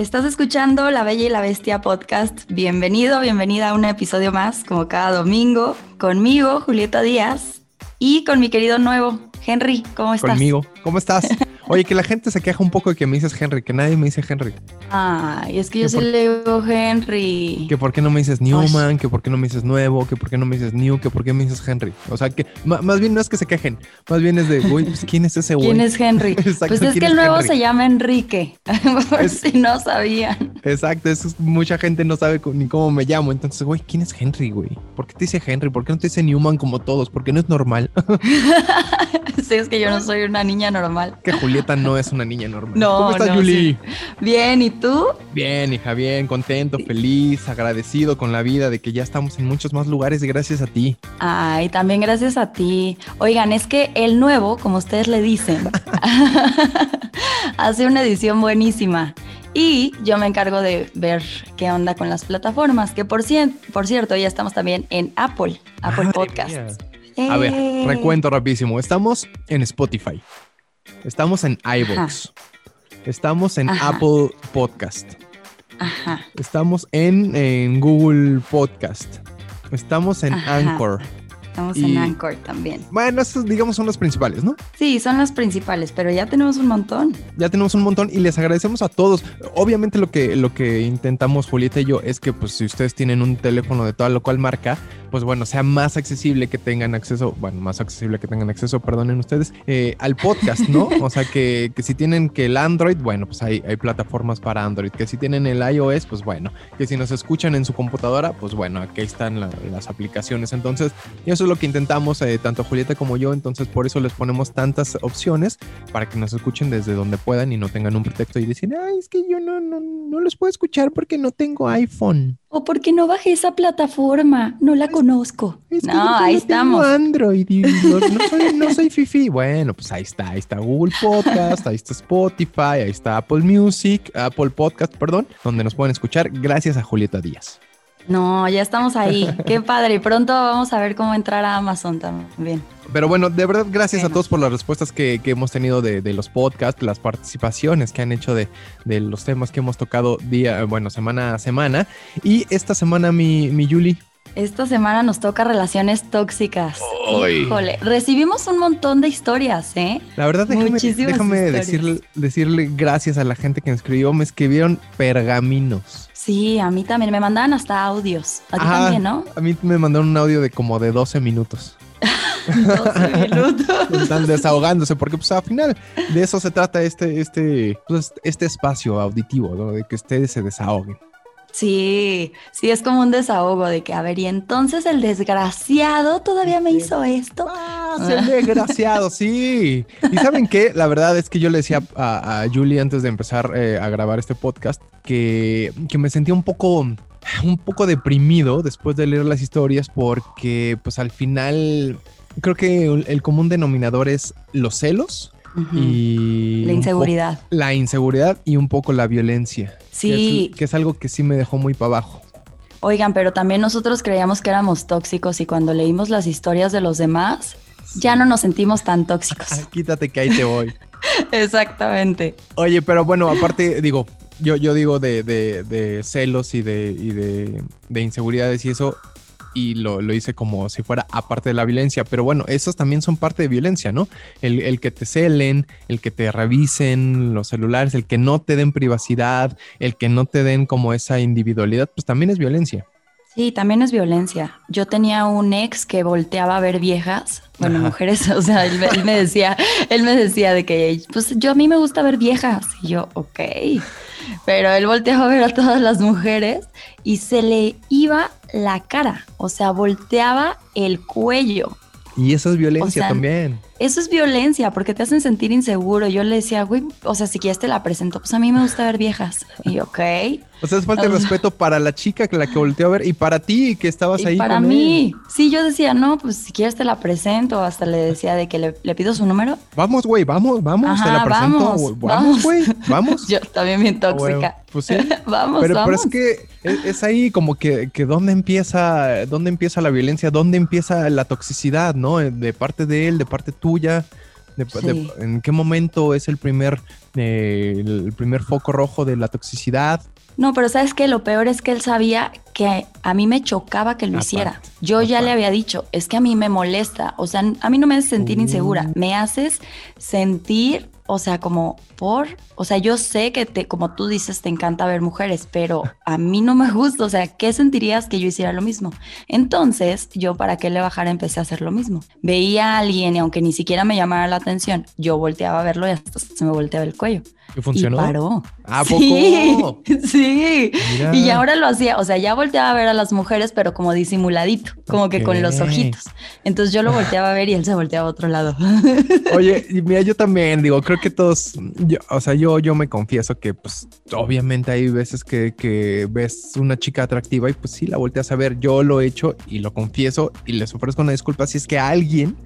Estás escuchando La Bella y la Bestia podcast. Bienvenido, bienvenida a un episodio más, como cada domingo, conmigo, Julieta Díaz, y con mi querido nuevo, Henry. ¿Cómo estás? Conmigo. ¿Cómo estás? Oye, que la gente se queja un poco de que me dices Henry, que nadie me dice Henry. Ay, es que yo sí le digo Henry. Que por qué no me dices Newman, que por qué no me dices nuevo, que por qué no me dices New, que por qué me dices Henry. O sea, que más bien no es que se quejen, más bien es de, güey, pues, ¿quién es ese güey? ¿Quién es Henry? pues es que el nuevo se llama Enrique, por si no sabían. Exacto, es, mucha gente no sabe ni cómo me llamo. Entonces, güey, ¿quién es Henry, güey? ¿Por qué te dice Henry? ¿Por qué no te dice Newman como todos? ¿Por qué no es normal? sí, es que yo no soy una niña normal. Que Julieta no es una niña normal. No, ¿Cómo estás, Juli? Bien, ¿y tú? Bien, hija, bien, contento, feliz, agradecido con la vida de que ya estamos en muchos más lugares gracias a ti. Ay, también gracias a ti. Oigan, es que el nuevo, como ustedes le dicen, hace una edición buenísima. Y yo me encargo de ver qué onda con las plataformas, que por, por cierto, ya estamos también en Apple, Apple Podcasts. A ver, eh. recuento rapidísimo. Estamos en Spotify. Estamos en iVoox. Estamos en Apple Podcast. Ajá. Estamos en, Google Podcast. Estamos en Anchor. Estamos en Anchor también. Bueno, esos digamos son los principales, ¿no? Sí, son los principales, pero ya tenemos un montón. Ya tenemos un montón y les agradecemos a todos. Obviamente lo que, lo que intentamos Julieta y yo es que pues si ustedes tienen un teléfono de toda lo cual marca, pues bueno, sea más accesible que tengan acceso, bueno, más accesible que tengan acceso, perdonen ustedes, eh, al podcast, ¿no? O sea, que, si tienen que el Android, bueno, pues hay, hay plataformas para Android, que si tienen el iOS, pues bueno, que si nos escuchan en su computadora, pues bueno, aquí están las aplicaciones. Entonces, eso es lo que intentamos, eh, tanto Julieta como yo, entonces por eso les ponemos tantas opciones para que nos escuchen desde donde puedan y no tengan un pretexto y decir, ay, es que yo no, no, no los puedo escuchar porque no tengo iPhone. O porque no bajé esa plataforma, no la conozco. no, ahí estamos. Android no, soy, fifi. Bueno, pues ahí está, ahí está Google Podcast, ahí está Spotify, ahí está Apple Music, Apple Podcast, perdón, donde nos pueden escuchar gracias a Julieta Díaz. No, ya estamos ahí. Qué padre. Y pronto vamos a ver cómo entrar a Amazon también. Pero bueno, de verdad, gracias a todos por las respuestas que, hemos tenido de, los podcasts, las participaciones que han hecho de, los temas que hemos tocado día, bueno, semana a semana. Y esta semana, mi, mi Yuli. Esta semana nos toca relaciones tóxicas. Híjole, recibimos un montón de historias, ¿eh? La verdad, déjame, déjame decirle, decirle gracias a la gente que me escribió. Me escribieron pergaminos. Sí, a mí también. Me mandaban hasta audios. A ti también, ¿no? A mí me mandaron un audio de como de 12 minutos. 12 minutos. Están desahogándose, porque pues al final de eso se trata este, este, pues, este espacio auditivo, ¿no? De que ustedes se desahoguen. Sí, sí, es como un desahogo de que, a ver, y entonces el desgraciado todavía me hizo esto. Ah, el desgraciado, sí. Y saben qué, la verdad es que yo le decía a, Julie antes de empezar eh, a grabar este podcast que, que me sentía un poco un poco deprimido después de leer las historias porque pues al final creo que el común denominador es los celos y la inseguridad. La inseguridad y un poco la violencia. Sí. Que es, algo que sí me dejó muy para abajo. Oigan, pero también nosotros creíamos que éramos tóxicos y cuando leímos las historias de los demás, ya no nos sentimos tan tóxicos. Quítate que ahí te voy. Exactamente. Oye, pero bueno, aparte, digo, yo, yo digo de, de, celos y, de, y de, de, inseguridades y eso, y lo, hice como si fuera aparte de la violencia, pero bueno, esos también son parte de violencia, ¿no? El, que te celen, el que te revisen los celulares, el que no te den privacidad, el que no te den como esa individualidad, pues también es violencia. Sí, también es violencia. Yo tenía un ex que volteaba a ver viejas, bueno, mujeres, o sea, él, él, me decía, él me decía de que, pues yo a mí me gusta ver viejas. Y yo, ok. Pero él volteaba a ver a todas las mujeres y se le iba la cara, o sea, volteaba el cuello. Y eso es violencia también. Eso es violencia porque te hacen sentir inseguro. Yo le decía, güey, o sea, si quieres te la presento, pues a mí me gusta ver viejas. Y ok. O sea, es falta de respeto para la chica que la que volteó a ver y para ti que estabas ahí. Para mí. Sí, yo decía, no, pues si quieres te la presento. Hasta le decía de que le, pido su número. Vamos, güey, vamos, vamos, te la presento. Vamos, güey, vamos. yo también bien tóxica. pues sí. vamos, pero, vamos. Pero es que es, ahí como que, que dónde empieza, dónde empieza la violencia, dónde empieza la toxicidad, ¿no? De parte de él, de parte tuya. ¿En qué momento es el primer, eh, el primer foco rojo de la toxicidad? No, pero sabes que lo peor es que él sabía que a mí me chocaba que lo hiciera. Yo ya le había dicho, es que a mí me molesta, o sea, a mí no me hace sentir insegura, uh. me haces sentir o sea, como por, o sea, yo sé que te, como tú dices, te encanta ver mujeres, pero a mí no me gusta, o sea, ¿qué sentirías que yo hiciera lo mismo? Entonces, yo para qué le bajara empecé a hacer lo mismo. Veía a alguien y aunque ni siquiera me llamara la atención, yo volteaba a verlo y hasta se me volteaba el cuello. ¿Y funcionó? Y paró. ¿A sí? Sí. Y ahora lo hacía, o sea, ya volteaba a ver a las mujeres, pero como disimuladito, como que con los ojitos. Entonces yo lo volteaba a ver y él se volteaba a otro lado. Oye, y mira, yo también digo, creo que todos, o sea, yo, yo me confieso que pues obviamente hay veces que, que ves una chica atractiva y pues sí, la volteas a ver. Yo lo he hecho y lo confieso y les ofrezco una disculpa si es que alguien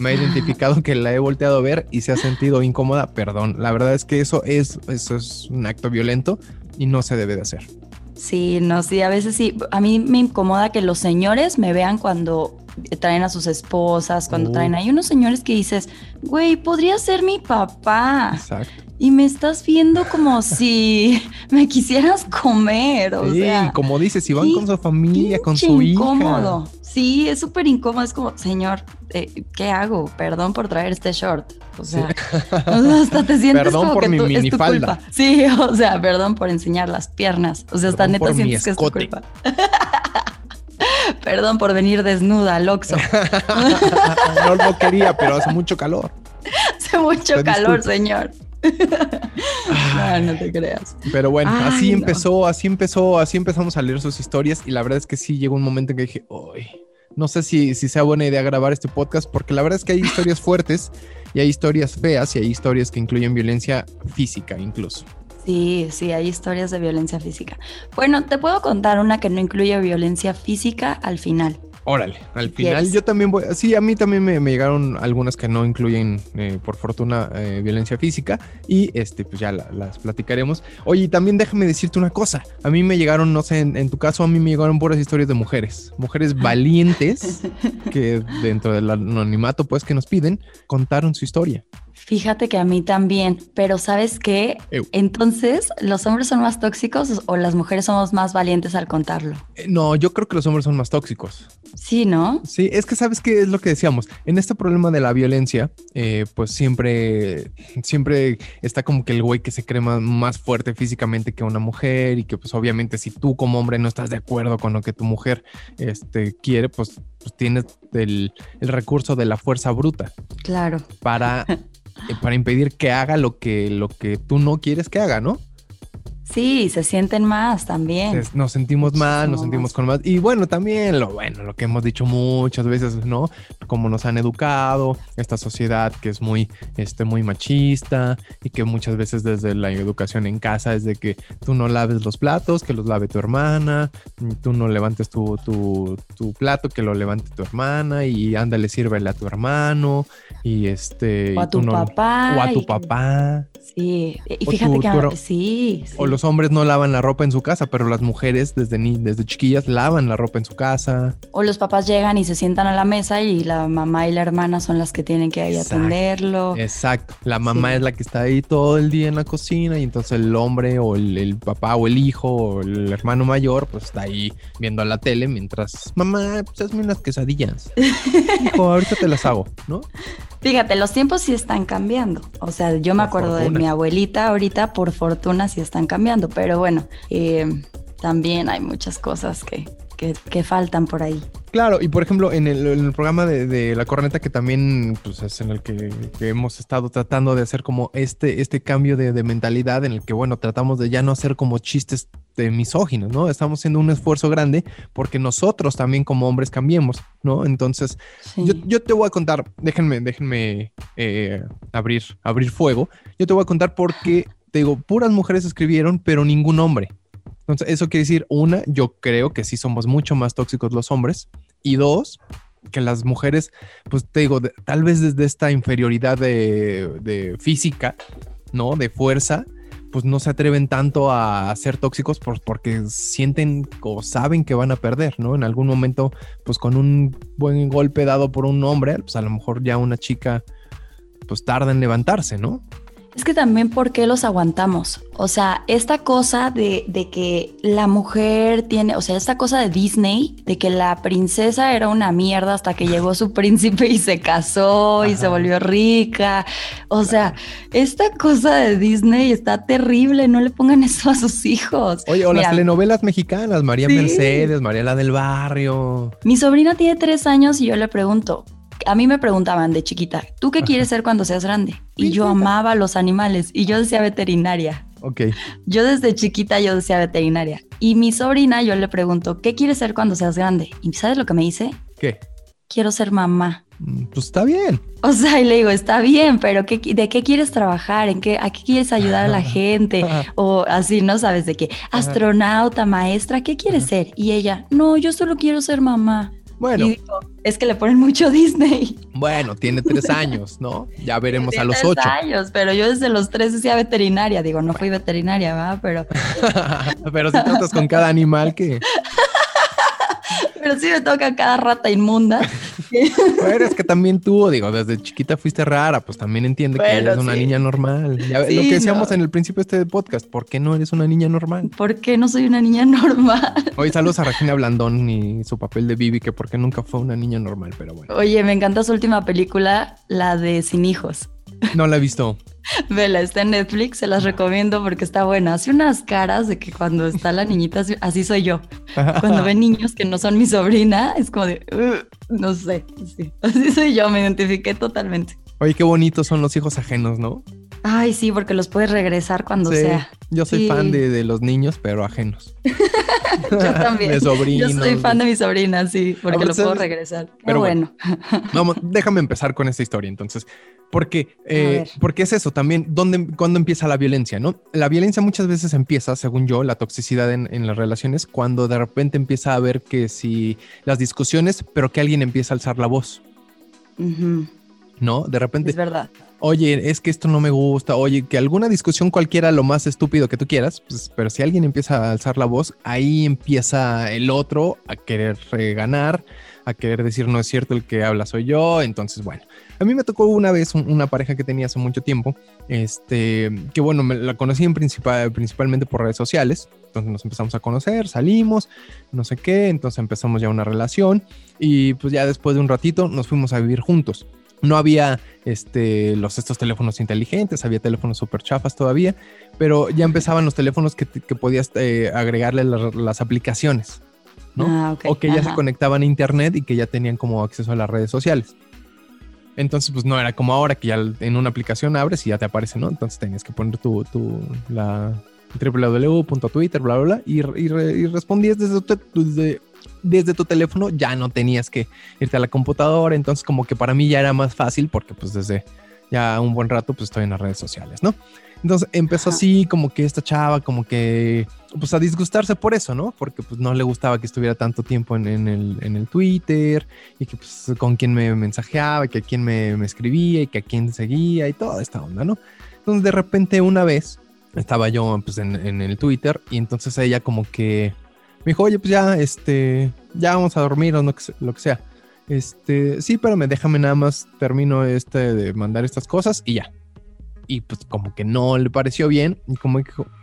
me ha identificado que la he volteado a ver y se ha sentido incómoda, perdón. La verdad es que eso es, eso es un acto violento y no se debe de hacer. Sí, no, sí, a veces sí. A mí me incomoda que los señores me vean cuando traen a sus esposas, cuando traen. Hay unos señores que dices, güey, podría ser mi papá. Exacto. Y me estás viendo como si me quisieras comer. O sí, como dices, si van con su familia, con su hija. incómodo. Sí, es súper incómodo. Es como, señor, eh, ¿qué hago? Perdón por traer este short. O sea, hasta te sientes perdón como por que mi tú, es tu culpa. Sí, o sea, perdón por enseñar las piernas. O sea, hasta neta sientes que es tu culpa. perdón por venir desnuda al Oxxo. no lo quería, pero hace mucho calor. Hace mucho calor, señor. no, no te creas. Pero bueno, así empezó, así empezó, así empezamos a leer sus historias y la verdad es que sí llegó un momento en que dije, uy, no sé si, si sea buena idea grabar este podcast porque la verdad es que hay historias fuertes y hay historias feas y hay historias que incluyen violencia física incluso. Sí, sí, hay historias de violencia física. Bueno, te puedo contar una que no incluye violencia física al final. Órale, al final yo también voy, sí, a mí también me, llegaron algunas que no incluyen, eh, por fortuna, eh, violencia física y este, pues ya las platicaremos. Oye, también déjame decirte una cosa, a mí me llegaron, no sé, en, tu caso a mí me llegaron puras historias de mujeres, mujeres valientes que dentro del anonimato pues que nos piden, contaron su historia. Fíjate que a mí también, pero ¿sabes qué? Entonces, ¿los hombres son más tóxicos o las mujeres somos más valientes al contarlo? Eh, no, yo creo que los hombres son más tóxicos. Sí, ¿no? Sí, es que sabes qué es lo que decíamos. En este problema de la violencia, eh, pues siempre, siempre está como que el güey que se cree más, fuerte físicamente que una mujer y que pues obviamente si tú como hombre no estás de acuerdo con lo que tu mujer este, quiere, pues, pues tienes el, el recurso de la fuerza bruta. Claro. Para para impedir que haga lo que, lo que tú no quieres que haga, ¿no? Sí, se sienten más también. Nos sentimos más, nos sentimos con más. Y bueno, también lo bueno, lo que hemos dicho muchas veces, ¿no? Cómo nos han educado, esta sociedad que es muy, este, muy machista y que muchas veces desde la educación en casa es de que tú no laves los platos, que los lave tu hermana, tú no levantes tu, tu, tu plato, que lo levante tu hermana y ándale, sírvele a tu hermano y este... O a tu papá. O a tu papá. Sí, y fíjate que sí, O los hombres no lavan la ropa en su casa, pero las mujeres desde, ni, desde chiquillas lavan la ropa en su casa. O los papás llegan y se sientan a la mesa y la mamá y la hermana son las que tienen que ir a atenderlo. Exacto. La mamá es la que está ahí todo el día en la cocina y entonces el hombre o el, papá o el hijo o el hermano mayor pues está ahí viendo la tele mientras mamá, pues hazme unas quesadillas. hijo, ahorita te las hago, ¿no? Fíjate, los tiempos sí están cambiando. O sea, yo me acuerdo de mi abuelita ahorita, por fortuna sí están cambiando, pero bueno, eh, también hay muchas cosas que, que, faltan por ahí. Claro, y por ejemplo, en el, programa de, La Corneta, que también pues, es en el que, hemos estado tratando de hacer como este, este cambio de, mentalidad, en el que, bueno, tratamos de ya no hacer como chistes de misóginos, ¿no? Estamos haciendo un esfuerzo grande porque nosotros también como hombres cambiemos, ¿no? Entonces, yo, te voy a contar, déjenme, déjenme eh, abrir, abrir fuego. Yo te voy a contar por qué, te digo, puras mujeres escribieron, pero ningún hombre. Entonces, eso quiere decir, una, yo creo que sí somos mucho más tóxicos los hombres. Y dos, que las mujeres, pues te digo, tal vez desde esta inferioridad de, física, ¿no? De fuerza, pues no se atreven tanto a ser tóxicos porque sienten o saben que van a perder, ¿no? En algún momento, pues con un buen golpe dado por un hombre, pues a lo mejor ya una chica pues tarda en levantarse, ¿no? Es que también por qué los aguantamos. O sea, esta cosa de, de, que la mujer tiene, o sea, esta cosa de Disney, de que la princesa era una mierda hasta que llegó su príncipe y se casó y se volvió rica. O sea, esta cosa de Disney está terrible. No le pongan eso a sus hijos. Oye, o las telenovelas mexicanas, María Mercedes, María la del Barrio. Mi sobrina tiene tres años y yo le pregunto, a mí me preguntaban de chiquita, ¿tú qué quieres ser cuando seas grande? Y yo amaba los animales y yo decía veterinaria. Ok. Yo desde chiquita yo decía veterinaria. Y mi sobrina yo le pregunto, ¿qué quieres ser cuando seas grande? ¿Y sabes lo que me dice? ¿Qué? Quiero ser mamá. Mm, pues está bien. O sea, y le digo, está bien, pero ¿qué, ¿de qué quieres trabajar? ¿En qué, ¿A qué quieres ayudar a la gente? O así, ¿no sabes de qué? Astronauta, maestra, ¿qué quieres ser? Y ella, no, yo solo quiero ser mamá. Bueno. es que le ponen mucho Disney. Bueno, tiene tres años, ¿no? Ya veremos a los ocho. Tres años, pero yo desde los tres decía veterinaria. Digo, no fui veterinaria, ¿va? Pero. pero si tratas con cada animal que. pero sí me toca cada rata inmunda. Pero es que también tú, digo, desde chiquita fuiste rara, pues también entiende que eres una niña normal. lo que decíamos en el principio de este podcast, ¿por qué no eres una niña normal? ¿Por qué no soy una niña normal? Hoy saludos a Regina Blandón y su papel de Vivi, que porque nunca fue una niña normal, pero bueno. Oye, me encanta su última película, la de Sin Hijos. No la he visto. Vela, está en Netflix, se las recomiendo porque está buena. Hace unas caras de que cuando está la niñita, así soy yo. Cuando ven niños que no son mi sobrina, es como de, no sé, así soy yo, me identifiqué totalmente. Oye, qué bonitos son los hijos ajenos, ¿no? Ay, sí, porque los puedes regresar cuando sea. Yo soy fan de, los niños, pero ajenos. yo también. de sobrinos. Yo soy fan de mi sobrina, sí, porque los puedo regresar. Pero bueno. Vamos, déjame empezar con esta historia. Entonces, porque, eh, porque es eso también, ¿dónde, cuando empieza la violencia, ¿no? La violencia muchas veces empieza, según yo, la toxicidad en, las relaciones, cuando de repente empieza a ver que si las discusiones, pero que alguien empieza a alzar la voz. ¿No? De repente. Es verdad. Oye, es que esto no me gusta. Oye, que alguna discusión cualquiera, lo más estúpido que tú quieras, pues, pero si alguien empieza a alzar la voz, ahí empieza el otro a querer ganar, a querer decir no es cierto el que habla soy yo. Entonces, bueno, a mí me tocó una vez una pareja que tenía hace mucho tiempo, este, que bueno, me la conocí en principal, principalmente por redes sociales. Entonces nos empezamos a conocer, salimos, no sé qué, entonces empezamos ya una relación y pues ya después de un ratito nos fuimos a vivir juntos. No había este, los, estos teléfonos inteligentes, había teléfonos súper chafas todavía, pero ya empezaban los teléfonos que, que podías eh, agregarle las aplicaciones, ¿no? Ah, o que ya se conectaban a internet y que ya tenían como acceso a las redes sociales. Entonces, pues no era como ahora que ya en una aplicación abres y ya te aparece, ¿no? Entonces tenías que poner tu, tu la www.twitter, bla, bla, bla, y, y, respondías desde desde, desde tu teléfono, ya no tenías que irte a la computadora. Entonces, como que para mí ya era más fácil porque, pues, desde ya un buen rato, pues estoy en las redes sociales, ¿no? Entonces empezó así como que esta chava como que pues a disgustarse por eso, ¿no? Porque pues no le gustaba que estuviera tanto tiempo en, el, en el, Twitter y que pues con quién me mensajeaba, y que a quién me, me, escribía y que a quién seguía y toda esta onda, ¿no? Entonces de repente una vez estaba yo pues en, en el Twitter y entonces ella como que me dijo, oye pues ya, este, ya vamos a dormir o no, lo que sea. Este, sí, pero me déjame nada más termino este de mandar estas cosas y ya y pues como que no le pareció bien y como,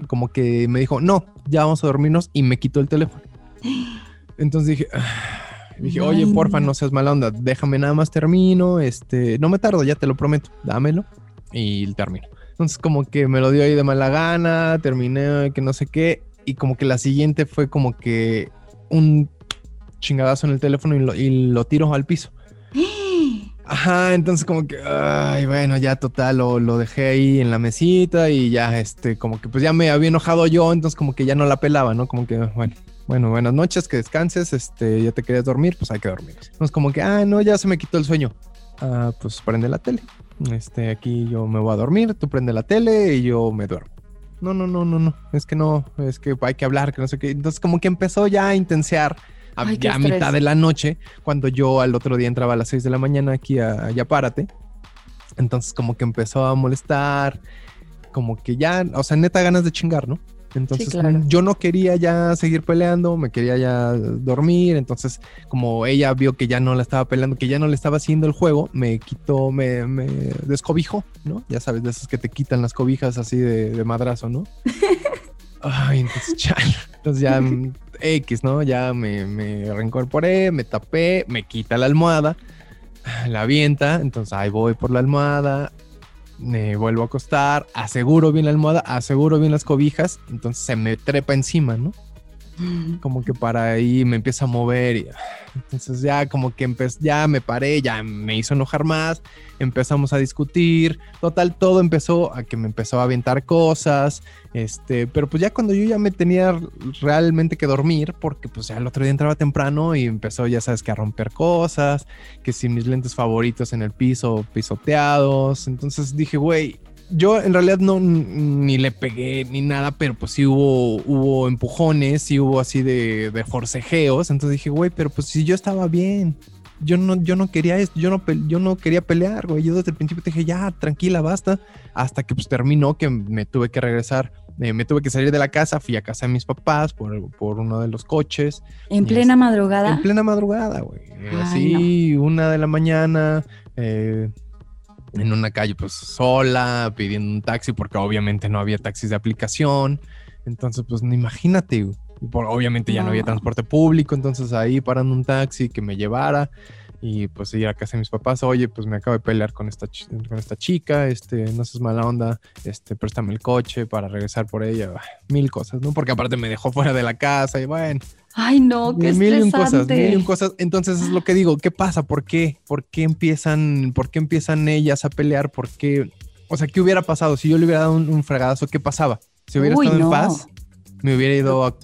como que me dijo, no, ya vamos a dormirnos y me quitó el teléfono. Entonces dije, ah", dije, oye, porfa, no seas mala onda, déjame nada más termino, este, no me tardo, ya te lo prometo, dámelo y termino. Entonces como que me lo dio ahí de mala gana, terminé, que no sé qué, y como que la siguiente fue como que un chingadazo en el teléfono y lo, y lo tiro al piso. Ajá, entonces como que, ay, bueno, ya total, lo, lo, dejé ahí en la mesita y ya, este, como que pues ya me había enojado yo, entonces como que ya no la pelaba, ¿no? Como que, bueno, bueno, buenas noches, que descanses, este, ya te querías dormir, pues hay que dormir. Entonces como que, ah, no, ya se me quitó el sueño. Ah, pues prende la tele. Este, aquí yo me voy a dormir, tú prende la tele y yo me duermo. No, no, no, no, no, es que no, es que hay que hablar, que no sé qué. Entonces como que empezó ya a intensear a, ya a mitad de la noche, cuando yo al otro día entraba a las 6 de la mañana aquí a, Ya Párate. Entonces como que empezó a molestar, como que ya, o sea, neta ganas de chingar, ¿no? Entonces claro. yo no quería ya seguir peleando, me quería ya dormir. Entonces, como ella vio que ya no la estaba peleando, que ya no le estaba haciendo el juego, me quitó, me, me descobijó, ¿no? Ya sabes, de esos que te quitan las cobijas así de, de madrazo, ¿no? Ay, entonces ya, entonces ya mm, X, ¿no? Ya me, me reincorporé, me tapé, me quita la almohada, la avienta, entonces ahí voy por la almohada, me vuelvo a acostar, aseguro bien la almohada, aseguro bien las cobijas, entonces se me trepa encima, ¿no? Como que para ahí me empieza a mover y entonces ya como que ya me paré, ya me hizo enojar más, empezamos a discutir, total todo empezó a que me empezó a aventar cosas, este, pero pues ya cuando yo ya me tenía realmente que dormir, porque pues ya el otro día entraba temprano y empezó ya sabes que a romper cosas, que si mis lentes favoritos en el piso pisoteados, entonces dije, güey, yo en realidad no ni le pegué ni nada, pero pues sí hubo, hubo empujones, sí hubo así de, de forcejeos. Entonces dije, güey, pero pues si yo estaba bien. Yo no, yo no quería esto, yo no, yo no quería pelear, güey. Yo desde el principio te dije, ya, tranquila, basta. Hasta que pues terminó que me tuve que regresar. eh, me tuve que salir de la casa, fui a casa de mis papás por, por uno de los coches. En plena es- madrugada. En plena madrugada, güey. Ay, Así, una de la mañana, eh, en una calle, pues sola, pidiendo un taxi, porque obviamente no había taxis de aplicación. Entonces, pues no imagínate. Por- obviamente ya no había transporte público, entonces ahí parando un taxi que me llevara y pues ir a casa de mis papás, oye, pues me acabo de pelear con esta, con esta chica, este, no seas mala onda, este, préstame el coche para regresar por ella, mil cosas, ¿no? Porque aparte me dejó fuera de la casa y bueno, Ay, no, qué mil y un cosas, estresante. mil y un cosas. Entonces es lo que digo, ¿qué pasa? ¿Por qué? ¿Por qué empiezan, por qué empiezan ellas a pelear? ¿Por qué? O sea, ¿qué hubiera pasado? Si yo le hubiera dado un, un fregadazo, ¿qué pasaba? Si hubiera Uy, estado no. en paz, me hubiera ido a,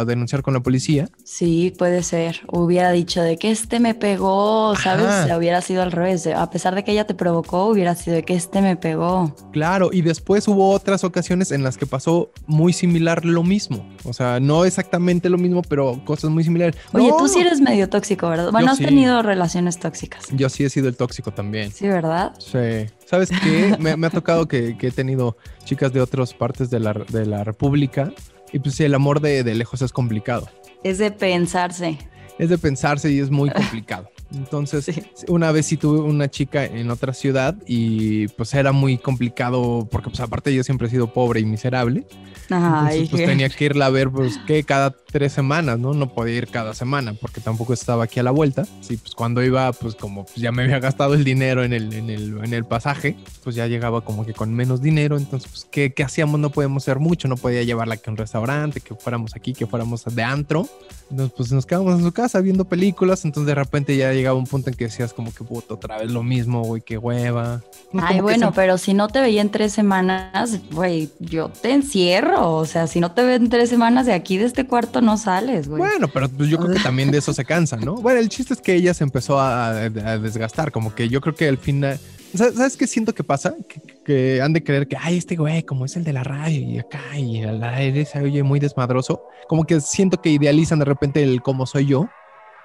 a denunciar con la policía. Sí, puede ser. Hubiera dicho de que este me pegó, ¿sabes? Ajá. Hubiera sido al revés. A pesar de que ella te provocó, hubiera sido de que este me pegó. Claro, y después hubo otras ocasiones en las que pasó muy similar lo mismo. O sea, no exactamente lo mismo, pero cosas muy similares. Oye, No, tú sí eres medio tóxico, ¿verdad? Bueno, Yo has sí. tenido relaciones tóxicas. Yo sí he sido el tóxico también. Sí, ¿verdad? Sí. ¿Sabes qué? Me, me ha tocado que, que he tenido chicas de otras partes de la, de la República y pues sí, el amor de, de lejos es complicado. Es de pensarse. Es de pensarse y es muy complicado. Entonces, Sí. una vez sí tuve una chica en otra ciudad y pues era muy complicado porque pues aparte yo siempre he sido pobre y miserable. Ay, Entonces, pues qué- tenía que irla a ver, pues, que cada tres semanas, ¿no? No podía ir cada semana porque tampoco estaba aquí a la vuelta. Sí, pues cuando iba, pues como pues, ya me había gastado el dinero en el, en el, en el pasaje, pues ya llegaba como que con menos dinero. Entonces, pues, ¿qué, qué hacíamos? No podíamos hacer mucho, no podía llevarla a un restaurante, que fuéramos aquí, que fuéramos de antro. Entonces, pues nos quedábamos en su casa viendo películas. Entonces, de repente ya llegaba un punto en que decías como que, puto, otra vez lo mismo, güey, qué hueva. No, Ay, bueno, se- pero si no te veía en tres semanas, güey, yo te encierro. O sea, si no te veo en tres semanas de aquí, de este cuarto, no sales, güey. Bueno, pero yo creo que también de eso se cansa, ¿no? Bueno, el chiste es que ella se empezó a, desgastar, como que yo creo que al final, ¿sabes, ¿sabes qué siento que pasa? Que, que han de creer que, ay, este güey, como es el de la radio y acá y al aire se oye muy desmadroso, como que siento que idealizan de repente el cómo soy yo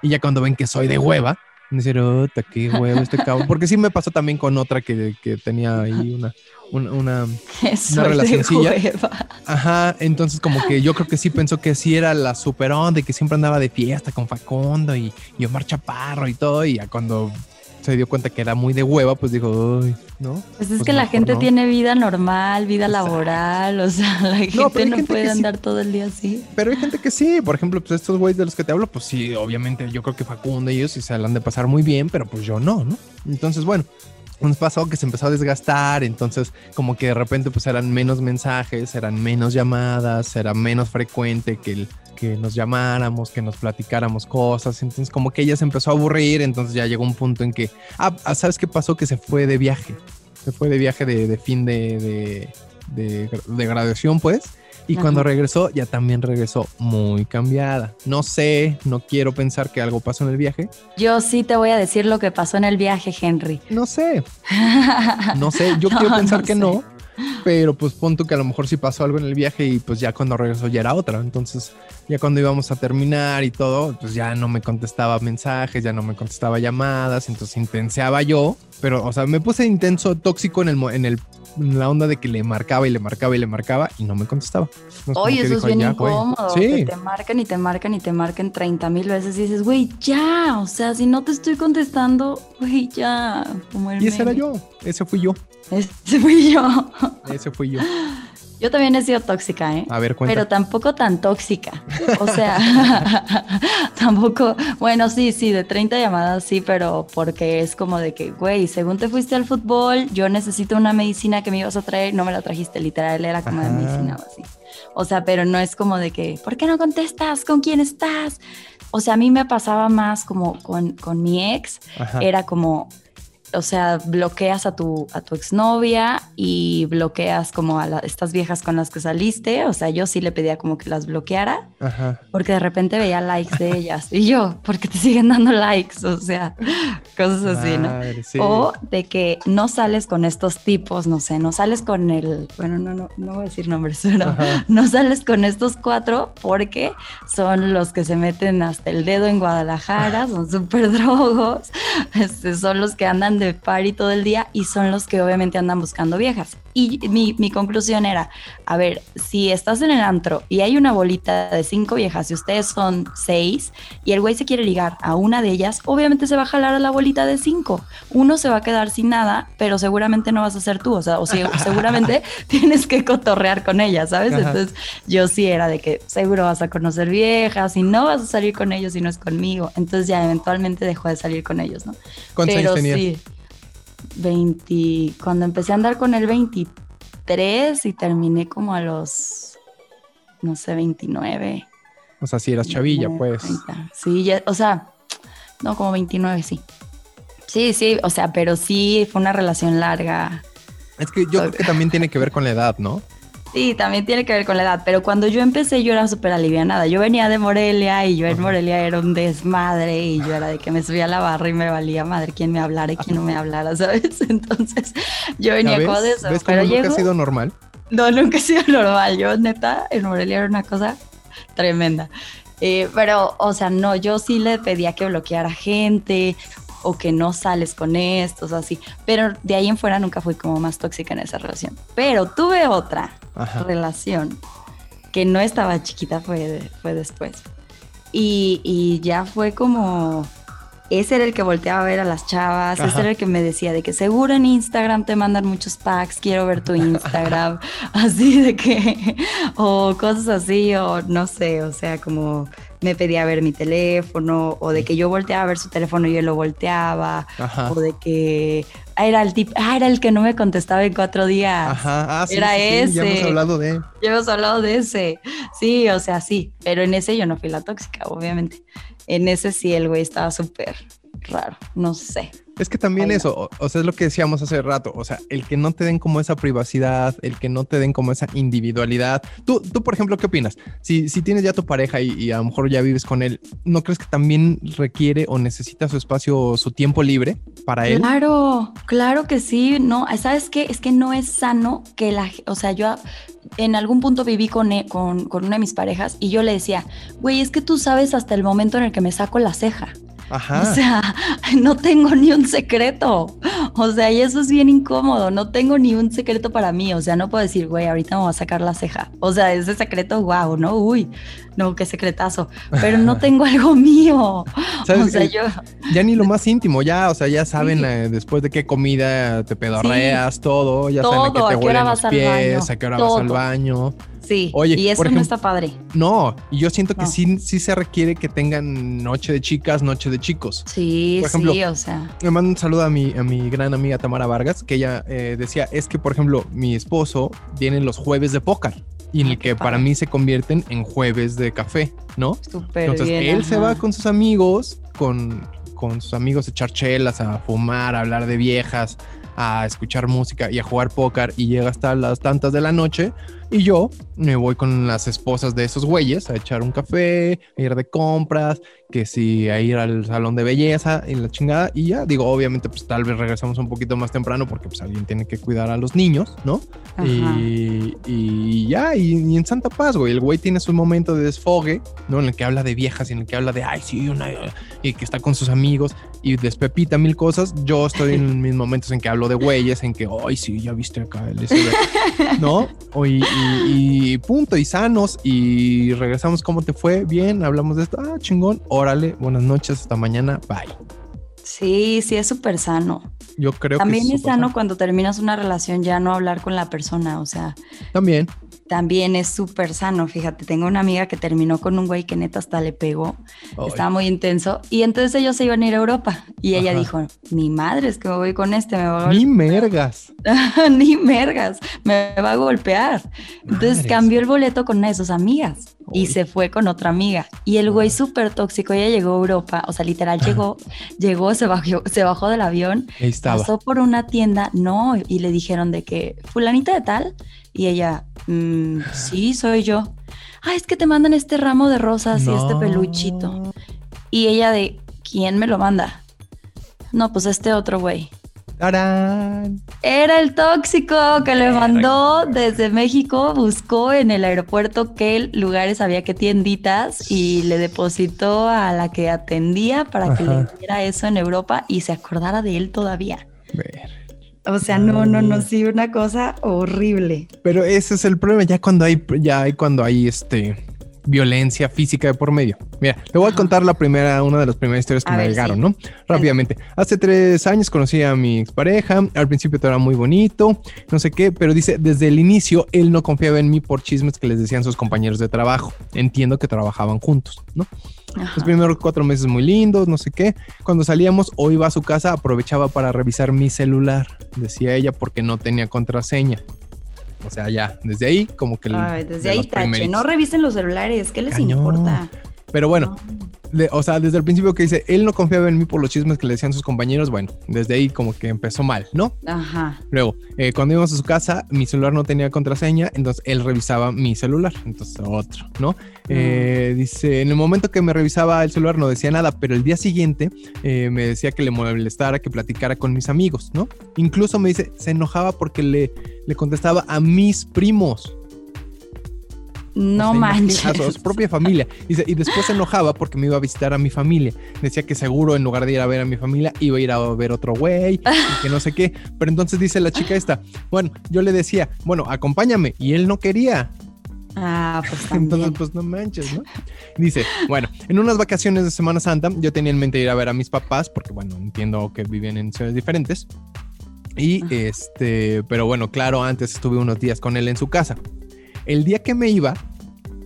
y ya cuando ven que soy de hueva, dicen, "Ota, qué hueva este cabrón. Porque sí me pasó también con otra que, que tenía ahí una, una, una una relacioncilla. Ajá, entonces como que yo creo que sí pensó que sí era la super onda y que siempre andaba de fiesta con Facundo y, y Omar Chaparro y todo, y ya cuando se dio cuenta que era muy de hueva, pues dijo, uy, ¿no? Pues es Pues que la gente no. tiene vida normal, vida Exacto. laboral, o sea, la gente no, gente puede sí- andar todo el día así. Pero hay gente que sí, por ejemplo, pues estos güeyes de los que te hablo, pues sí, obviamente yo creo que Facundo y ellos sí se la han de pasar muy bien, pero pues yo no, ¿no? Entonces, bueno, nos pasó que se empezó a desgastar, entonces como que de repente pues eran menos mensajes, eran menos llamadas, era menos frecuente que, el- que nos llamáramos, que nos platicáramos cosas, entonces como que ella se empezó a aburrir, entonces ya llegó un punto en que, ah, ah, ¿sabes qué pasó? Que se fue de viaje, se fue de viaje de, de fin de, de, de, de graduación pues. Y Ajá. cuando regresó, ya también regresó muy cambiada. No sé, no quiero pensar que algo pasó en el viaje. Yo sí te voy a decir lo que pasó en el viaje, Henry. No sé, no sé. Yo No, quiero pensar no que sé. no. Pero pues pon tú que a lo mejor sí pasó algo en el viaje y pues ya cuando regresó ya era otra. Entonces, Ya cuando íbamos a terminar y todo, pues ya no me contestaba mensajes, ya no me contestaba llamadas, entonces intenseaba yo, pero, o sea, me puse intenso, tóxico en el, en el la onda de que le marcaba y le marcaba y le marcaba y no me contestaba. Oye, eso es bien incómodo. Sí. Que te marcan y te marcan y te marcan 30 mil veces y dices, güey, ya. O sea, si no te estoy contestando, güey, ya. Como y ese era yo. Ese fui yo. Ese fui yo. Ese fui yo. Yo también he sido tóxica, ¿eh? A ver, cuenta. Pero tampoco tan tóxica. O sea, tampoco, bueno, sí, sí, de 30 llamadas sí, pero porque es como de que, güey, según te fuiste al fútbol, yo necesito una medicina que me ibas a traer, no me la trajiste, literal, era como de medicina o así. O sea, pero no es como de que, ¿por qué no contestas? ¿Con quién estás? O sea, a mí me pasaba más como con, con mi ex, era como, o sea, bloqueas a tu, a tu exnovia y bloqueas como a estas viejas con las que saliste. O sea, yo sí le pedía como que las bloqueara, porque de repente veía likes de ellas. Y yo, porque te siguen dando likes? O sea, cosas así, ¿no? O de que no sales con estos tipos, no sé, no sales con el, bueno, no, no, no voy a decir nombres, pero no sales con estos cuatro porque son los que se meten hasta el dedo en Guadalajara, son súper drogos, este, son los que andan de de party todo el día y son los que obviamente andan buscando viejas. Y mi, mi, conclusión era, a ver, si estás en el antro y hay una bolita de cinco viejas y ustedes son seis y el güey se quiere ligar a una de ellas, obviamente se va a jalar a la bolita de cinco. Uno se va a quedar sin nada, pero seguramente no vas a ser tú, o sea, o seguramente tienes que cotorrear con ella, ¿sabes? Entonces yo sí era de que seguro vas a conocer viejas y no vas a salir con ellos si no es conmigo. Entonces ya eventualmente dejó de salir con ellos, ¿no? pero sí. 20, cuando empecé a andar con el 23 y terminé como a los, no sé, 29. O sea, si eras chavilla, pues. Sí, o sea, no, como 29, sí. Sí, sí, o sea, pero sí fue una relación larga. Es que yo creo que también tiene que ver con la edad, ¿no? Sí, también tiene que ver con la edad, pero cuando yo empecé yo era súper alivianada. Yo venía de Morelia y yo en Morelia era un desmadre y yo era de que me subía a la barra y me valía madre quién me hablara y quién no me hablara, ¿sabes? Entonces yo venía de eso. ¿Ves pero nunca ha sido normal? No, nunca ha sido normal. Yo neta en Morelia era una cosa tremenda. Eh, pero, o sea, no, yo sí le pedía que bloqueara gente o que no sales con estos o así. Pero de ahí en fuera nunca fui como más tóxica en esa relación. Pero tuve otra relación que no estaba chiquita, fue, fue después. Y, y, ya fue como... Ese era el que volteaba a ver a las chavas, ese era el que me decía de que seguro en Instagram te mandan muchos packs, quiero ver tu Instagram, así de que, o cosas así, o no sé, o sea, como me pedía ver mi teléfono, o de que yo volteaba a ver su teléfono y él lo volteaba, o de que ah, era el tip, ah, era el que no me contestaba en cuatro días. Ajá, ah, sí, era ese. ya hemos hablado de. Ya hemos hablado de ese. Sí, o sea, sí, pero en ese yo no fui la tóxica, obviamente. En ese sí el güey estaba súper raro, no sé. Es que también eso, o, sea, es lo que decíamos hace rato, o sea, el que no te den como esa privacidad, el que no te den como esa individualidad. Tú, tú por ejemplo, ¿qué opinas? Si, si tienes ya tu pareja y, a lo mejor ya vives con él, ¿no crees que también requiere o necesita su espacio, su tiempo libre para él? Claro, claro que sí, no, ¿sabes qué? Es que no es sano que la, o sea, yo en algún punto viví con, e, con, con una de mis parejas y yo le decía, güey, es que tú sabes hasta el momento en el que me saco la ceja. O sea, no tengo ni un secreto. O sea, y eso es bien incómodo. No tengo ni un secreto para mí. O sea, no puedo decir, güey, ahorita me voy a sacar la ceja. O sea, ese secreto, wow, ¿no? Uy, no, qué secretazo. Pero no tengo algo mío. O sea, yo. Ya ni lo más íntimo, ya, o sea, ya saben eh, después de qué comida te pedorreas, todo. Ya saben a qué te huelen los pies, a qué hora vas al baño. Sí, Oye, y eso no está padre. No, y yo siento que sí, sí se requiere que tengan noche de chicas, noche de chicos. Sí, sí, o sea. Me mando un saludo a mi, a mi gran amiga Tamara Vargas, que ella eh, decía, es que, por ejemplo, mi esposo tiene los jueves de póker y en el que para mí se convierten en jueves de café, ¿no? Súper Entonces él se va con sus amigos, con, con sus amigos a echar chelas, a fumar, a hablar de viejas, a escuchar música y a jugar póker y llega hasta las tantas de la noche y yo me voy con las esposas de esos güeyes a echar un café, a ir de compras, que si a ir al salón de belleza y la chingada. Y ya digo, obviamente, pues tal vez regresamos un poquito más temprano porque pues alguien tiene que cuidar a los niños, ¿no? Y, y, ya, y, en Santa Paz, güey, el güey tiene su momento de desfogue, ¿no? En el que habla de viejas y en el que habla de, ay, sí, una, y que está con sus amigos y despepita mil cosas. Yo estoy en mis momentos en que hablo de güeyes, en que, ay, sí, ya viste acá el ¿no? Y, y, punto, y sanos, y regresamos, ¿cómo te fue? Bien, hablamos de esto, ah, chingón, órale, buenas noches, hasta mañana, bye. Sí, sí, es súper sano. Yo creo También que es, sano, cuando terminas una relación ya no hablar con la persona, o sea. También también es súper sano. Fíjate, tengo una amiga que terminó con un güey que neta hasta le pegó. Estaba muy intenso. Y entonces ellos se iban a ir a Europa. Y ella dijo, ni madre, es que me voy con este, me va a Ni mergas. ni mergas, me va a golpear. Entonces cambió el boleto con una de sus amigas. Y se fue con otra amiga. Y el güey súper tóxico, ella llegó a Europa, o sea, literal llegó, llegó, se bajó, se bajó del avión, pasó por una tienda, no, y le dijeron de que fulanita de tal, y ella, mm, sí, soy yo. Ah, es que te mandan este ramo de rosas y este peluchito. Y ella de, ¿quién me lo manda? No, pues este otro güey. ¡Tarán! Era el tóxico que le mandó desde México, buscó en el aeropuerto qué lugares había, qué tienditas y le depositó a la que atendía para que le diera eso en Europa y se acordara de él todavía. Ver. O sea, no, no, no, sí, una cosa horrible. Pero ese es el problema, ya cuando hay, ya hay cuando hay este violencia física de por medio. Mira, te voy a contar la primera, una de las primeras historias que me llegaron, ¿no? Rápidamente. Hace tres años conocí a mi expareja. Al principio todo era muy bonito, no sé qué, pero dice, desde el inicio él no confiaba en mí por chismes que les decían sus compañeros de trabajo. Entiendo que trabajaban juntos, ¿no? Los primeros cuatro meses muy lindos, no sé qué. Cuando salíamos o iba a su casa, aprovechaba para revisar mi celular, decía ella, porque no tenía contraseña. O sea, ya, desde ahí, como que. Ay, desde ahí tache. No revisen los celulares, ¿qué les importa? Pero bueno, o sea, desde el principio que dice, él no confiaba en mí por los chismes que le decían sus compañeros, bueno, desde ahí como que empezó mal, ¿no? Ajá. Luego, eh, cuando íbamos a su casa, mi celular no tenía contraseña, entonces él revisaba mi celular, entonces otro, ¿no? Eh, dice, en el momento que me revisaba el celular no decía nada, pero el día siguiente eh, me decía que le molestara, que platicara con mis amigos, ¿no? Incluso me dice, se enojaba porque le, le contestaba a mis primos. No manches. A su propia familia. y después se enojaba porque me iba a visitar a mi familia. Decía que seguro en lugar de ir a ver a mi familia, iba a ir a ver otro güey y que no sé qué. Pero entonces dice la chica esta, bueno, yo le decía, bueno, acompáñame. Y él no quería. Ah, pues también. Entonces, pues no manches, ¿no? Dice, bueno, en unas vacaciones de Semana Santa yo tenía en mente ir a ver a mis papás porque, bueno, entiendo que viven en ciudades diferentes. Y este, pero bueno, claro, antes estuve unos días con él en su casa. El día que me iba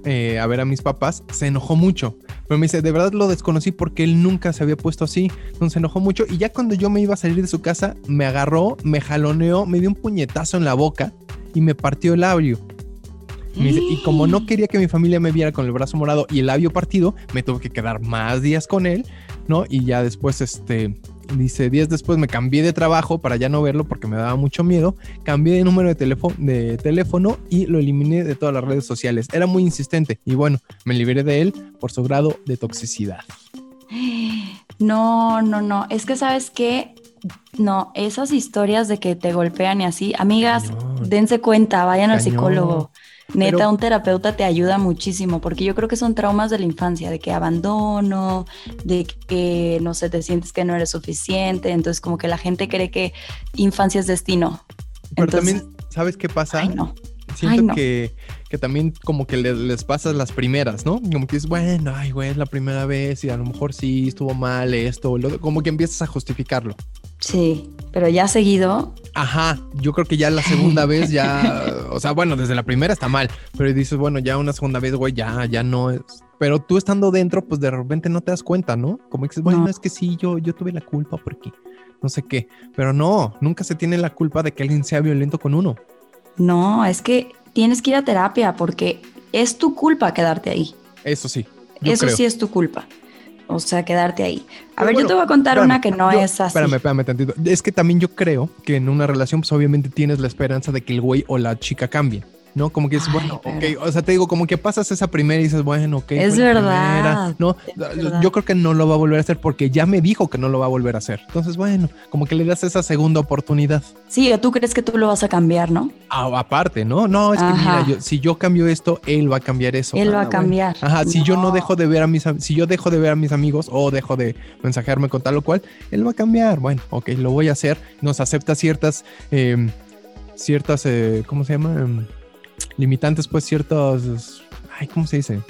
eh, a ver a mis papás, se enojó mucho. Pero me dice, de verdad lo desconocí porque él nunca se había puesto así. Entonces se enojó mucho. Y ya cuando yo me iba a salir de su casa, me agarró, me jaloneó, me dio un puñetazo en la boca y me partió el labio. y como no quería que mi familia me viera con el brazo morado y el labio partido, me tuve que quedar más días con él, ¿no? Y ya después, este, Dice, días después me cambié de trabajo para ya no verlo porque me daba mucho miedo. Cambié de número de teléfono, de teléfono y lo eliminé de todas las redes sociales. Era muy insistente y bueno, me liberé de él por su grado de toxicidad. No, no, no. Es que sabes que no, esas historias de que te golpean y así, amigas, dense cuenta, vayan al psicólogo. Neta, un terapeuta te ayuda muchísimo porque yo creo que son traumas de la infancia, de que abandono, de que no sé, te sientes que no eres suficiente, entonces como que la gente cree que infancia es destino. Pero también, ¿sabes qué pasa? Ay, no. Siento que, que, también como que les, les, pasas las primeras, ¿no? Como que dices, bueno, ay, güey, es la primera vez y a lo mejor sí estuvo mal esto, como que empiezas a justificarlo. Sí, pero ya seguido. Ajá, yo creo que ya la segunda vez ya, o sea, bueno, desde la primera está mal, pero dices, bueno, ya una segunda vez, güey, ya, ya no es. Pero tú estando dentro, pues de repente no te das cuenta, ¿no? Como dices, bueno, es que sí, yo, yo tuve la culpa porque no sé qué, pero no, nunca se tiene la culpa de que alguien sea violento con uno. No, es que tienes que ir a terapia porque es tu culpa quedarte ahí. Eso sí. Eso sí es tu culpa. o sea, quedarte ahí. A ver, yo te voy a contar una que no es así. Espérame, espérame tantito. Es que también yo creo que en una relación, pues obviamente tienes la esperanza de que el güey o la chica cambie. ¿No? Como que es, bueno, ok, o sea, te digo, como que pasas esa primera y dices, bueno, ok. Es verdad. no, yo creo que no lo va a volver a hacer porque ya me dijo que no lo va a volver a hacer. Entonces, bueno, como que le das esa segunda oportunidad. Sí, tú crees que tú lo vas a cambiar, ¿no? Ah, aparte, ¿no? No, es que mira, si yo cambio esto, él va a cambiar eso. Él va a ah, cambiar. Ajá, si yo no dejo de ver a mis, si yo dejo de ver a mis amigos o dejo de mensajearme con tal o cual, él va a cambiar. Bueno, ok, lo voy a hacer. Nos acepta ciertas, em, ciertas, eh, ¿cómo se llama? Limitantes, pues ciertos, ay, ¿cómo se dice?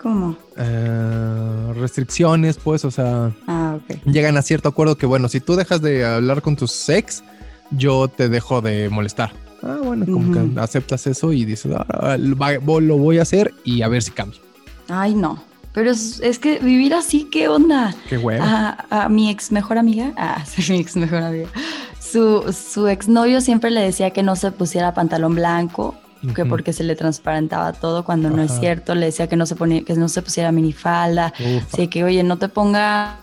¿Cómo? Eh, restricciones, pues, o sea, ah, llegan a cierto acuerdo que, bueno, si tú dejas de hablar con tus ex, yo te dejo de molestar. Ah, bueno, como que aceptas eso y dices, ah, lo voy a hacer y a ver si cambia. Ay, no. Pero es, que vivir así, ¿qué onda? Qué huevo. A, mi ex mejor amiga, ah, sí, mi ex mejor amiga, su, su exnovio siempre le decía que no se pusiera pantalón blanco que porque se le transparentaba todo cuando no es cierto, le decía que no se ponía, que no se pusiera minifalda, así que oye, no te ponga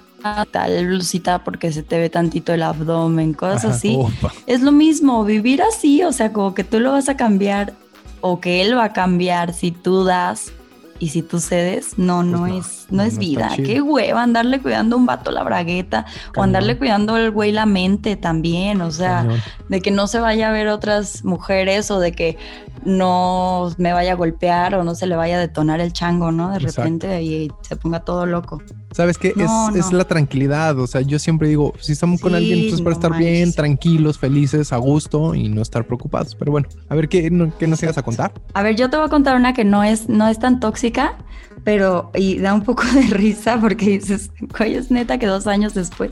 tal blusita porque se te ve tantito el abdomen, cosas así. Es lo mismo, vivir así, o sea, como que tú lo vas a cambiar o que él va a cambiar si tú das y si tú cedes, no, pues no, es, no, es vida. Qué hueva andarle cuidando a un vato la bragueta o andarle cuidando al güey la mente también. O sea, de que no se vaya a ver otras mujeres o de que no me vaya a golpear o no se le vaya a detonar el chango, ¿no? De repente y se ponga todo loco. ¿Sabes qué? es, la tranquilidad. O sea, yo siempre digo, si estamos con alguien, entonces para estar bien, tranquilos, felices, a gusto y no estar preocupados. Pero bueno, a ver, ¿qué, qué nos ibas a contar? A ver, yo te voy a contar una que no es, no es tan tóxica, pero y da un poco de risa porque dices, güey, es neta que dos años después.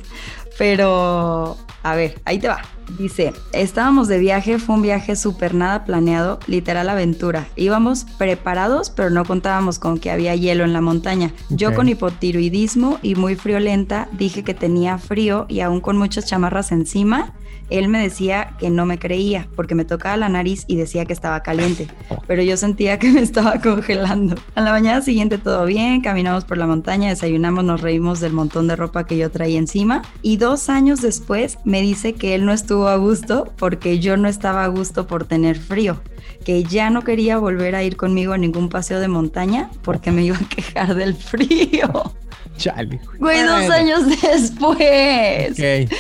Pero, a ver, ahí te va. Dice, estábamos de viaje, fue un viaje súper nada planeado, literal aventura. Íbamos preparados, pero no contábamos con que había hielo en la montaña. Yo con hipotiroidismo y muy friolenta dije que tenía frío y aún con muchas chamarras encima él me decía que no me creía porque me tocaba la nariz y decía que estaba caliente, pero yo sentía que me estaba congelando. A la mañana siguiente todo bien, caminamos por la montaña, desayunamos, nos reímos del montón de ropa que yo traía encima y dos años después me dice que él no estuvo a gusto porque yo no estaba a gusto por tener frío que ya no quería volver a ir conmigo a ningún paseo de montaña porque me iba a quejar del frío. Chale. Güey, dos años después. Ok,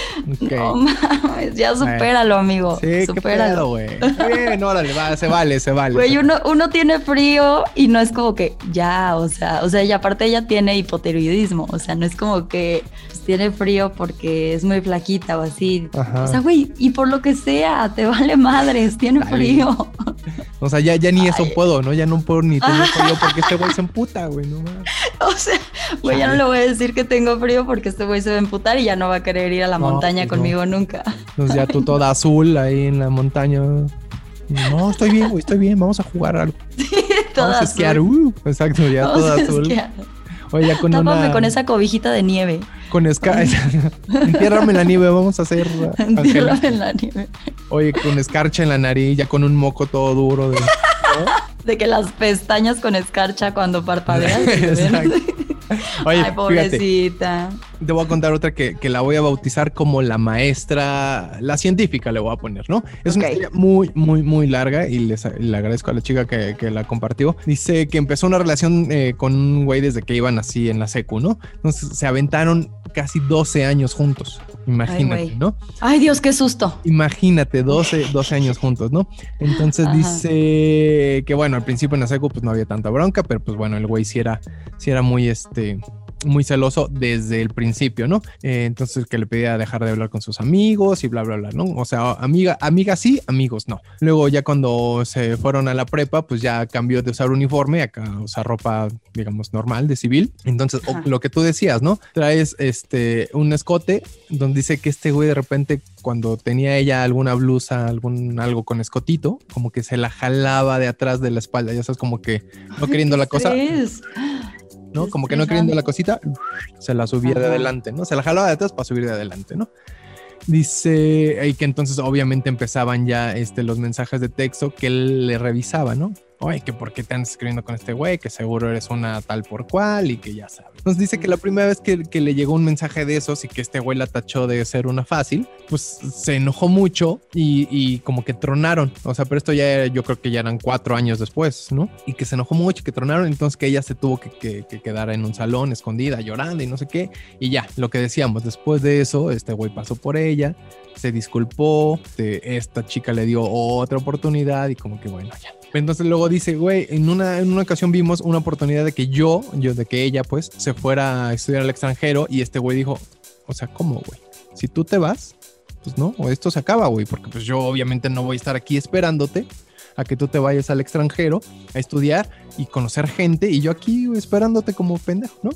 ok. No mames, ya supéralo, amigo. Sí, supéralo, güey. Bien, órale, va, se vale, se vale. Güey, uno, uno tiene frío y no es como que ya, o sea, o sea, y aparte ella tiene hipotiroidismo, o sea, no es como que tiene frío porque es muy flaquita o así. O sea, güey, y por lo que sea, te vale madres, tiene frío. O sea, ya, ya ni eso puedo, ¿no? Ya no puedo ni tener frío porque este güey se emputa, güey, no O sea, güey, ya no le voy a decir que tengo frío porque este güey se va a emputar y ya no va a querer ir a la montaña pues conmigo nunca. Entonces ya tú toda azul ahí en la montaña. No, estoy bien, güey, estoy bien, vamos a jugar algo. Sí, toda vamos a esquiar, uh, exacto, ya toda azul. Oye, ya con Tápame con esa cobijita de nieve. Con escarcha. Entiérrame en la nieve, vamos a hacer. Entiérrame en la nieve. Oye, con escarcha en la nariz, ya con un moco todo duro. De, de que las pestañas con escarcha cuando parpadeas. Oye, Ay, pobrecita. Te voy a contar otra que, la voy a bautizar como la maestra, la científica le voy a poner, ¿no? Es una historia muy, muy, muy larga y les, le agradezco a la chica que, la compartió. Dice que empezó una relación eh, con un güey desde que iban así en la secu, ¿no? Entonces se aventaron casi 12 años juntos. Imagínate, ¿no? Ay, Dios, qué susto. Imagínate, 12, 12 años juntos, ¿no? Entonces dice que, bueno, al principio en la secu pues no había tanta bronca, pero pues bueno, el güey sí era, sí era muy, este, muy celoso desde el principio, ¿no? Eh, entonces que le pedía dejar de hablar con sus amigos y bla, bla, bla, ¿no? O sea, amiga, amiga sí, amigos no. Luego ya cuando se fueron a la prepa, pues ya cambió de usar uniforme, acá usar ropa, digamos, normal, de civil. Entonces, lo que tú decías, ¿no? Traes este, un escote donde dice que este güey de repente cuando tenía ella alguna blusa, algún algo con escotito, como que se la jalaba de atrás de la espalda, ya sabes, como que no queriendo la cosa. ¿No? Como que no queriendo la cosita, se la subía de adelante, ¿no? Se la jalaba de atrás para subir de adelante, ¿no? Dice y que entonces obviamente empezaban ya este, los mensajes de texto que él le revisaba, ¿no? Oye, que por qué te andas escribiendo con este güey, que seguro eres una tal por cual y que ya sabes. Nos dice que la primera vez que, que le llegó un mensaje de esos y que este güey la tachó de ser una fácil, pues se enojó mucho y, y como que tronaron. O sea, pero esto ya yo creo que ya eran cuatro años después, ¿no? Y que se enojó mucho, que tronaron, entonces que ella se tuvo que, que, que quedar en un salón escondida, llorando y no sé qué. Y ya, lo que decíamos, después de eso, este güey pasó por ella, se disculpó, este, esta chica le dio otra oportunidad y como que bueno, ya. Entonces luego dice, güey, en una, en una ocasión vimos una oportunidad de que yo, yo, de que ella pues se fuera a estudiar al extranjero y este güey dijo, o sea, ¿cómo, güey? Si tú te vas, pues no, o esto se acaba, güey, porque pues yo obviamente no voy a estar aquí esperándote a que tú te vayas al extranjero a estudiar y conocer gente y yo aquí esperándote como pendejo, ¿no?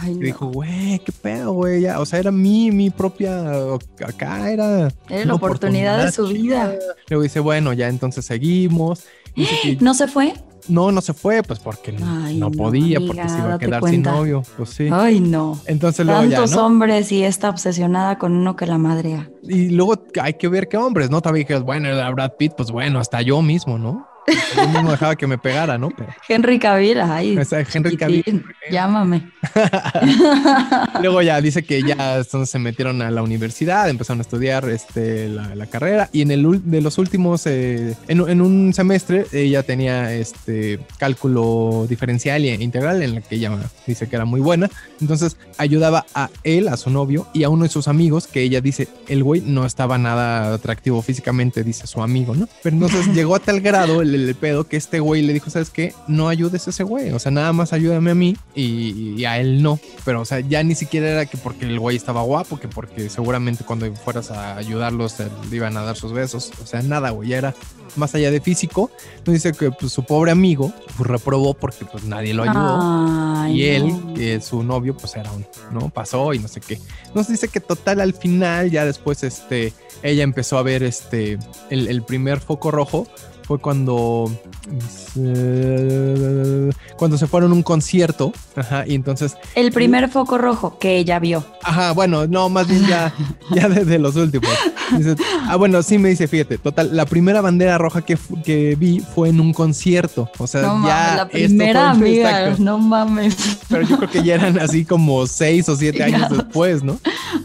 Ay, Y no. dijo, güey, qué pedo, güey, o sea, era mi, mi propia, acá era... Era la una oportunidad de su vida. Luego dice, bueno, ya entonces seguimos. Que ¿No se fue? no, no se fue, pues porque no, Ay, no no, podía, amiga, porque se iba a quedar cuenta. sin novio. Pues sí. Ay, no. Entonces luego ya, Tantos ¿no? hombres y esta obsesionada con uno que la madrea. Y luego hay que ver qué hombres, ¿no? También que, bueno, era Brad Pitt, pues bueno, hasta yo mismo, ¿no? Yo mismo dejaba que me pegara, ¿no? Pero, Henry Cavill, ay. Henry Cavill. chiquitín, Llámame. Luego ya dice que ya entonces se metieron a la universidad, empezaron a estudiar este, la, la carrera y en el de los últimos, eh, en, en un semestre ella tenía este cálculo diferencial e integral en la que ella dice que era muy buena. Entonces ayudaba a él, a su novio y a uno de sus amigos que ella dice, el güey no estaba nada atractivo físicamente, dice su amigo, ¿no? Pero entonces llegó a tal grado el, el pedo que este güey le dijo, ¿sabes qué? No ayudes a ese güey, o sea, nada más ayúdame a mí y, y a él no. Pero, o sea, ya ni siquiera era que porque el güey estaba guapo, que porque seguramente cuando fueras a ayudarlos te le iban a dar sus besos. O sea, nada, güey, ya era más allá de físico. Entonces dice que pues, su pobre amigo pues, reprobó porque pues nadie lo ayudó. Ay, Y él, su novio, pues era un, ¿no? Pasó y no sé qué. Nos dice que total al final, ya después, este, ella empezó a ver este, el, el primer foco rojo. Fue cuando, dice, cuando se fueron a un concierto. Ajá, y entonces, El primer foco rojo que ella vio. ajá, bueno, no, más bien ya, ya desde los últimos. Dice, ah, bueno, sí me dice, fíjate, total, la primera bandera roja que, que vi fue en un concierto. O sea, No ya. mames, la esto primera fue- amiga. No mames. pero yo creo que ya eran así como seis o siete años después, ¿no?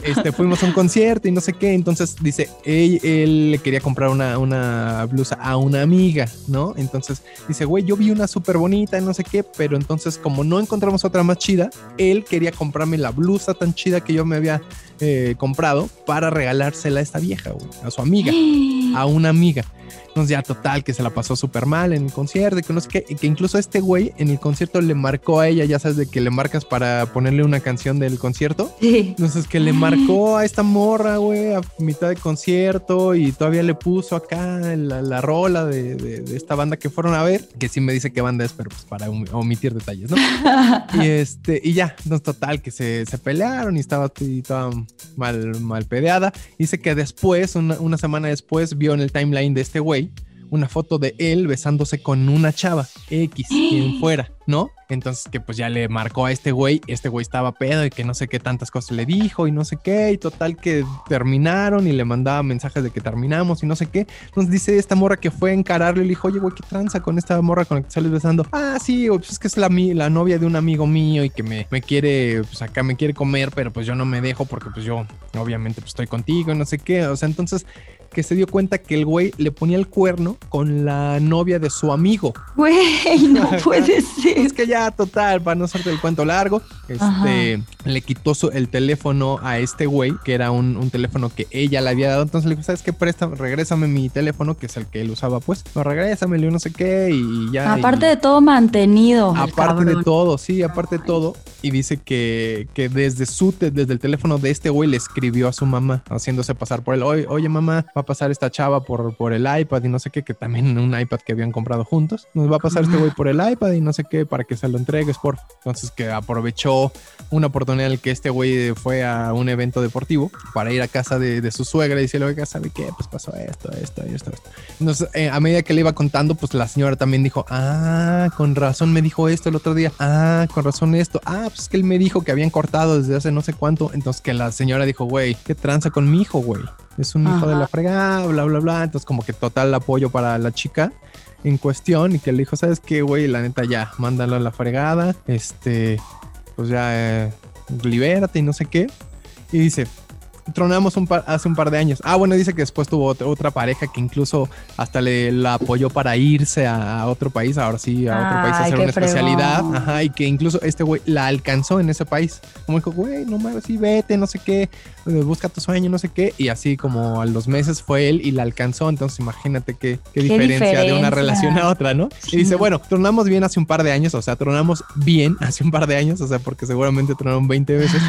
Este, fuimos a un concierto y no sé qué, entonces dice, él, él le quería comprar una, una blusa a una amiga, ¿no? Entonces dice, güey, yo vi una súper bonita y no sé qué, pero entonces como no encontramos otra más chida, él quería comprarme la blusa tan chida que yo me había eh, comprado para regalársela a esta vieja, güey, a su amiga a una amiga. Entonces ya total, que se la pasó súper mal en el concierto que no sé qué, que incluso este güey en el concierto le marcó a ella, ya sabes, de que le marcas para ponerle una canción del concierto. Entonces que le marcó a esta morra, güey, a mitad de concierto y todavía le puso acá la, la rola de, de- de esta banda que fueron a ver, que sí me dice qué banda es, pero pues para om- omitir detalles, ¿no? y este, y ya, no total, que se, se pelearon y estaba, y estaba mal, mal pedeada. Dice que después, una, una semana después, vio en el timeline de este güey una foto de él besándose con una chava X, quien fuera, ¿no? Entonces que pues ya le marcó a este güey, este güey estaba pedo y que no sé qué tantas cosas le dijo y no sé qué, y total que terminaron y le mandaba mensajes de que terminamos y no sé qué. Entonces dice esta morra que fue a encararlo y le dijo, oye güey, ¿qué tranza con esta morra con la que sales besando? Ah, sí, pues es que es la, novia de un amigo mío y que me, me quiere, pues acá me quiere comer, pero pues yo no me dejo porque pues yo obviamente pues estoy contigo y no sé qué. O sea, entonces que se dio cuenta que el güey le ponía el cuerno con la novia de su amigo. Güey, no puede ser. Es que ya, total, para no hacerte el cuento largo, Ajá. este, le quitó su- el teléfono a este güey, que era un, un teléfono que ella le había dado. Entonces le dijo, ¿sabes qué? Presta, regrésame mi teléfono, que es el que él usaba, pues. No, regrésame, no sé qué, y ya. Aparte y- de todo mantenido. Aparte de todo, sí, aparte de todo. Y dice que, que desde su desde el teléfono de este güey le escribió a su mamá, haciéndose pasar por él. Oye, oye, mamá, va a pasar esta chava por, por el iPad y no sé qué, que también un iPad que habían comprado juntos. Nos va a pasar este güey por el iPad y no sé qué, para que se lo entregues, por Entonces que aprovechó una oportunidad en la que este güey fue a un evento deportivo para ir a casa de, su suegra y decirle, oiga, ¿sabe qué? Pues pasó esto, esto, esto, esto. Entonces, eh, a medida que le iba contando, pues la señora también dijo, ah, con razón me dijo esto el otro día, ah, con razón esto, ah, pues es que él me dijo que habían cortado desde hace no sé cuánto. Entonces que la señora dijo, güey, ¿qué tranza con mi hijo, güey? Es un hijo de la fregada, bla, bla, bla. Entonces como que total apoyo para la chica. en cuestión y que le dijo, ¿sabes qué, güey? La neta ya, mándalo a la fregada, este, pues ya, eh, libérate y no sé qué. Y dice, tronamos un hace un par de años. Ah, bueno, dice que después tuvo otra, pareja que incluso hasta le la apoyó para irse a, otro país, ahora sí, a otro país a hacer una especialidad. Ajá, y que incluso este güey la alcanzó en ese país. Como dijo, güey, no mames, sí, vete, no sé qué, eh, busca tu sueño, no sé qué. Y así como a los meses fue él y la alcanzó. Entonces imagínate qué, qué, diferencia, de una relación a otra, ¿no? Y dice, bueno, tronamos bien hace un par de años, o sea, tronamos bien hace un par de años, o sea, porque seguramente tronaron 20 veces.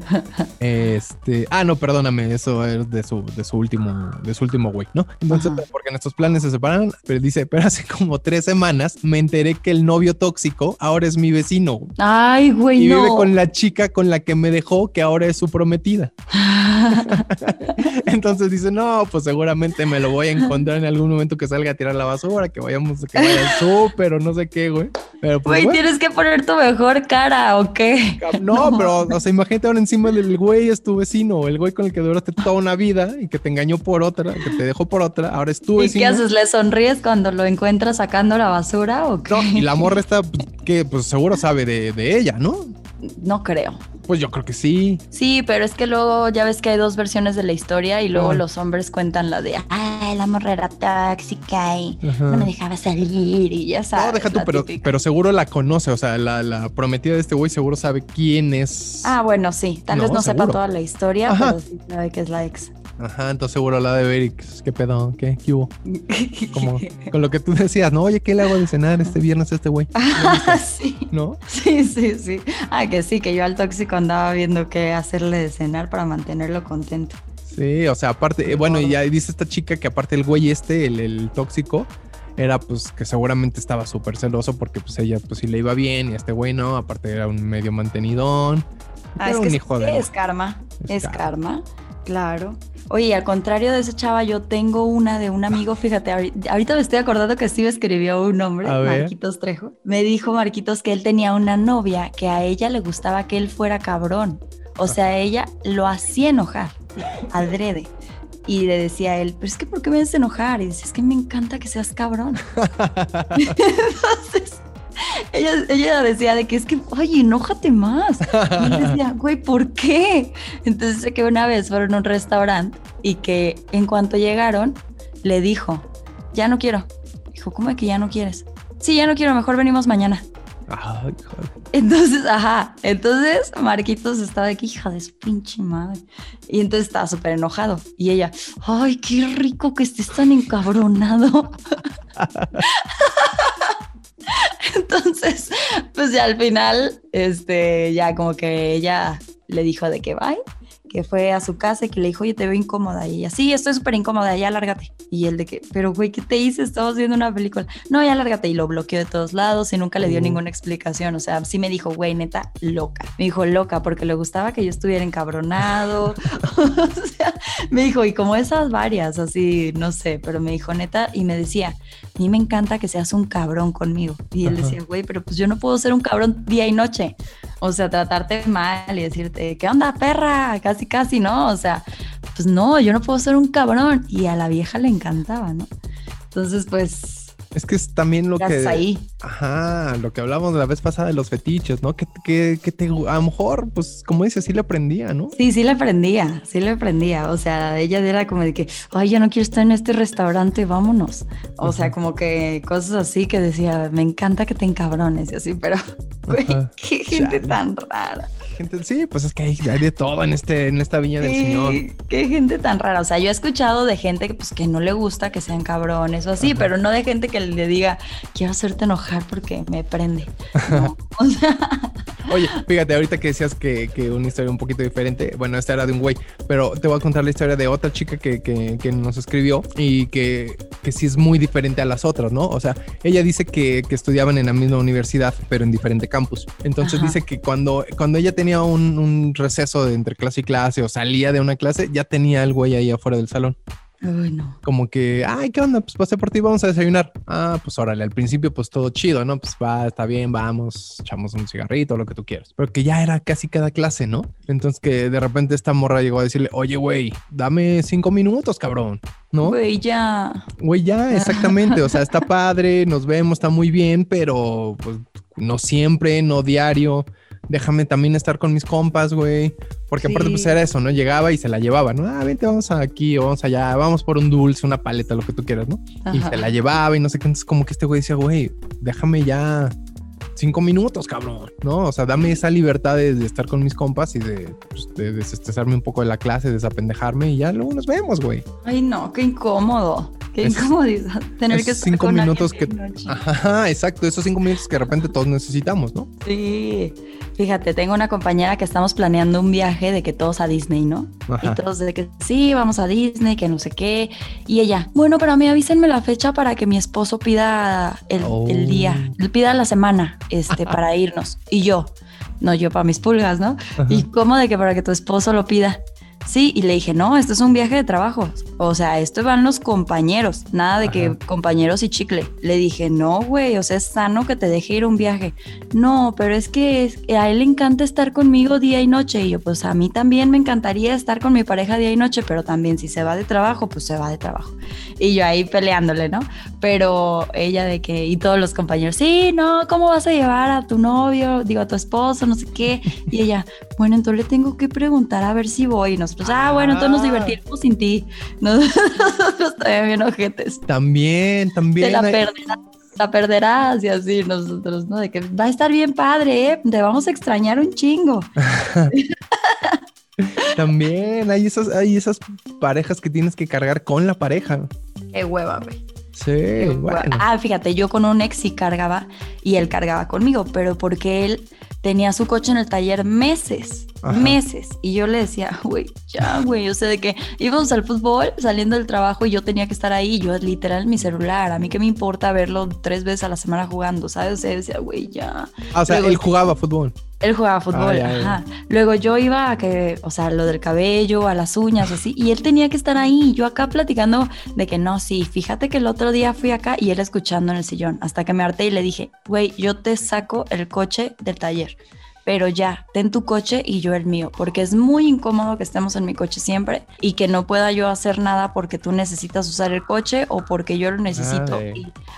este, ah, no, perdóname, eso es de su, de su último, de su último güey, ¿no? Entonces, porque en estos planes se separan, pero dice, pero hace como tres semanas me enteré que el novio tóxico ahora es mi vecino. Ay, güey, y vive con la chica con la que me dejó, que ahora es su prometida. Entonces dice, no, pues seguramente me lo voy a encontrar en algún momento que salga a tirar la basura, que vayamos, que vaya al súper o no sé qué, güey. Pero pues, güey, tienes que poner tu mejor cara, ¿o qué? No, pero, o sea, imagínate ahora encima del güey es tu vecino, el güey con el que duraste toda una vida y que te engañó por otra, que te dejó por otra, ahora es tu vecino. ¿Y qué haces? ¿Le sonríes cuando lo encuentras sacando la basura o qué? y la morra está, que pues seguro sabe de, de ella, ¿no? No creo. Pues yo creo que sí. Sí, pero es que luego ya ves que hay dos versiones de la historia y luego los hombres cuentan la de, ay, la morra era tóxica y no me dejaba salir y ya sabes. No, deja tú, pero, pero seguro la conoce, o sea, la, prometida de este güey seguro sabe quién es. Ah, bueno, sí, tal vez no sepa toda la historia, pero sí sabe que es la ex. Ajá, entonces seguro la de ver qué pedo, qué, qué hubo. Como con lo que tú decías, ¿no? Oye, ¿qué le hago de cenar este viernes a este güey? Ah, sí. ¿No? Sí, sí, sí. Ah, que sí, que yo al tóxico andaba viendo qué hacerle de cenar para mantenerlo contento. Sí, o sea, aparte, eh, bueno, y ya dice esta chica que aparte el güey este, el, el tóxico, era pues que seguramente estaba súper celoso porque pues ella pues sí le iba bien y este güey no, aparte era un medio mantenidón. Ah, es un hijo de... es karma, es, karma. claro. Oye, al contrario de esa chava, yo tengo una de un amigo, fíjate, ahorita me estoy acordando que Steve escribió un nombre, Marquitos Trejo. Me dijo Marquitos que él tenía una novia que a ella le gustaba que él fuera cabrón. O sea, ella lo hacía enojar, adrede. Y le decía a él, pero es que ¿por qué me haces enojar? Y dice, es que me encanta que seas cabrón. Entonces, ella, decía de que es que, oye, enójate más. Y él decía, güey, ¿por qué? Entonces que una vez fueron a un restaurante y que en cuanto llegaron, le dijo, ya no quiero. Dijo, ¿cómo es que ya no quieres? Sí, ya no quiero, mejor venimos mañana. Entonces, ajá, entonces Marquitos estaba aquí, hija de su pinche madre. Y entonces estaba súper enojado. Y ella, ay, qué rico que estés tan encabronado. Entonces, pues ya al final, este, ya como que ella le dijo de que bye que fue a su casa y que le dijo, oye, te veo incómoda. Y ella, sí, estoy súper incómoda, ya lárgate. Y él de que, pero güey, ¿qué te hice? Estamos viendo una película. No, ya lárgate. Y lo bloqueó de todos lados y nunca le dio ninguna explicación. O sea, sí me dijo, güey, neta, loca. Me dijo, loca, porque le gustaba que yo estuviera encabronado. o sea, me dijo, y como esas varias, así, no sé, pero me dijo, neta, y me decía, a mí me encanta que seas un cabrón conmigo. Y él decía, güey, pero pues yo no puedo ser un cabrón día y noche. O sea, tratarte mal y decirte, ¿qué onda, perra? Casi, casi, ¿no? O sea, pues no, yo no puedo ser un cabrón. Y a la vieja le encantaba, ¿no? Entonces, pues es que es también lo que. ahí. Ajá, lo que hablamos la vez pasada de los fetiches, ¿no? Que, que, que te, a lo mejor, pues, como dices, sí le aprendía, ¿no? Sí, sí le aprendía, sí le aprendía. O sea, ella era como de que, ay, ya no quiero estar en este restaurante, vámonos. O sea, como que cosas así que decía, me encanta que te encabrones y así, pero, güey, qué gente tan rara sí, pues es que hay, de todo en este, en esta viña del Señor. Qué gente tan rara. O sea, yo he escuchado de gente que, pues, que no le gusta que sean cabrones o así, pero no de gente que le diga, quiero hacerte enojar porque me prende. o sea. Oye, fíjate, ahorita que decías que, que, una historia un poquito diferente, bueno, esta era de un güey, pero te voy a contar la historia de otra chica que, que, nos escribió y que, que sí es muy diferente a las otras, ¿no? O sea, ella dice que, estudiaban en la misma universidad, pero en diferente campus. Entonces dice que cuando, cuando ella tenía un, receso de entre clase y clase o salía de una clase, ya tenía el güey ahí afuera del salón. Uy, no. Como que, ay, ¿qué onda? Pues pasé por ti, vamos a desayunar. Ah, pues órale, al principio pues todo chido, ¿no? Pues va, está bien, vamos, echamos un cigarrito, lo que tú quieras. Pero que ya era casi cada clase, ¿no? Entonces que de repente esta morra llegó a decirle, oye, güey, dame cinco minutos, cabrón, ¿no? Güey, ya. Güey, ya, exactamente. O sea, está padre, nos vemos, está muy bien, pero pues no siempre, no diario déjame también estar con mis compas, güey. Porque aparte, pues era eso, ¿no? Llegaba y se la llevaba, ¿no? Ah, vente, vamos aquí o vamos allá, vamos por un dulce, una paleta, lo que tú quieras, ¿no? Y se la llevaba y no sé qué. Entonces, como que este güey decía, güey, déjame ya cinco minutos, cabrón, ¿no? O sea, dame esa libertad de, estar con mis compas y de, pues, de, desestresarme un poco de la clase, desapendejarme y ya luego nos vemos, güey. Ay, no, qué incómodo. Qué incomodidad tener que estar cinco minutos que. Ajá, exacto, esos cinco minutos que de repente todos necesitamos, ¿no? Sí. Fíjate, tengo una compañera que estamos planeando un viaje de que todos a Disney, ¿no? Y todos de que sí, vamos a Disney, que no sé qué. Y ella, bueno, pero a mí avísenme la fecha para que mi esposo pida el, el día, oh. pida la semana este, para irnos. Y yo, no yo para mis pulgas, ¿no? Y cómo de que para que tu esposo lo pida. Sí, y le dije, no, esto es un viaje de trabajo. O sea, esto van los compañeros, nada de que compañeros y chicle. Le dije, no, güey, o sea, es sano que te deje ir un viaje. No, pero es que a él le encanta estar conmigo día y noche. Y yo, pues a mí también me encantaría estar con mi pareja día y noche, pero también si se va de trabajo, pues se va de trabajo. Y yo ahí peleándole, ¿no? Pero ella de que, y todos los compañeros, sí, no, ¿cómo vas a llevar a tu novio? Digo, a tu esposo, no sé qué. Y ella, bueno, entonces le tengo que preguntar a ver si voy. Y nosotros, ah, bueno, entonces nos ah. divertimos sin ti. Nosotros también bien ojetes. También, también. Te la perderás, la perderás y así nosotros, ¿no? De que va a estar bien padre, ¿eh? Te vamos a extrañar un chingo. también hay esas, hay esas parejas que tienes que cargar con la pareja. Qué hueva, güey. Sí, bueno. Ah, fíjate, yo con un ex sí cargaba y él cargaba conmigo, pero porque él tenía su coche en el taller meses, meses. Y yo le decía, güey, ya, güey, o sea, de que íbamos al fútbol saliendo del trabajo y yo tenía que estar ahí, yo literal mi celular, a mí que me importa verlo tres veces a la semana jugando, ¿sabes? O sea, decía, güey, ya. Ah, o sea, él jugaba fútbol. Él jugaba fútbol, ajá. Luego yo iba a que, o sea, lo del cabello, a las uñas, así, y él tenía que estar ahí, yo acá platicando de que no, sí, fíjate que el otro día fui acá y él escuchando en el sillón, hasta que me harté y le dije, güey, yo te saco el coche del taller hacer. Pero ya, ten tu coche y yo el mío, porque es muy incómodo que estemos en mi coche siempre y que no pueda yo hacer nada porque tú necesitas usar el coche o porque yo lo necesito.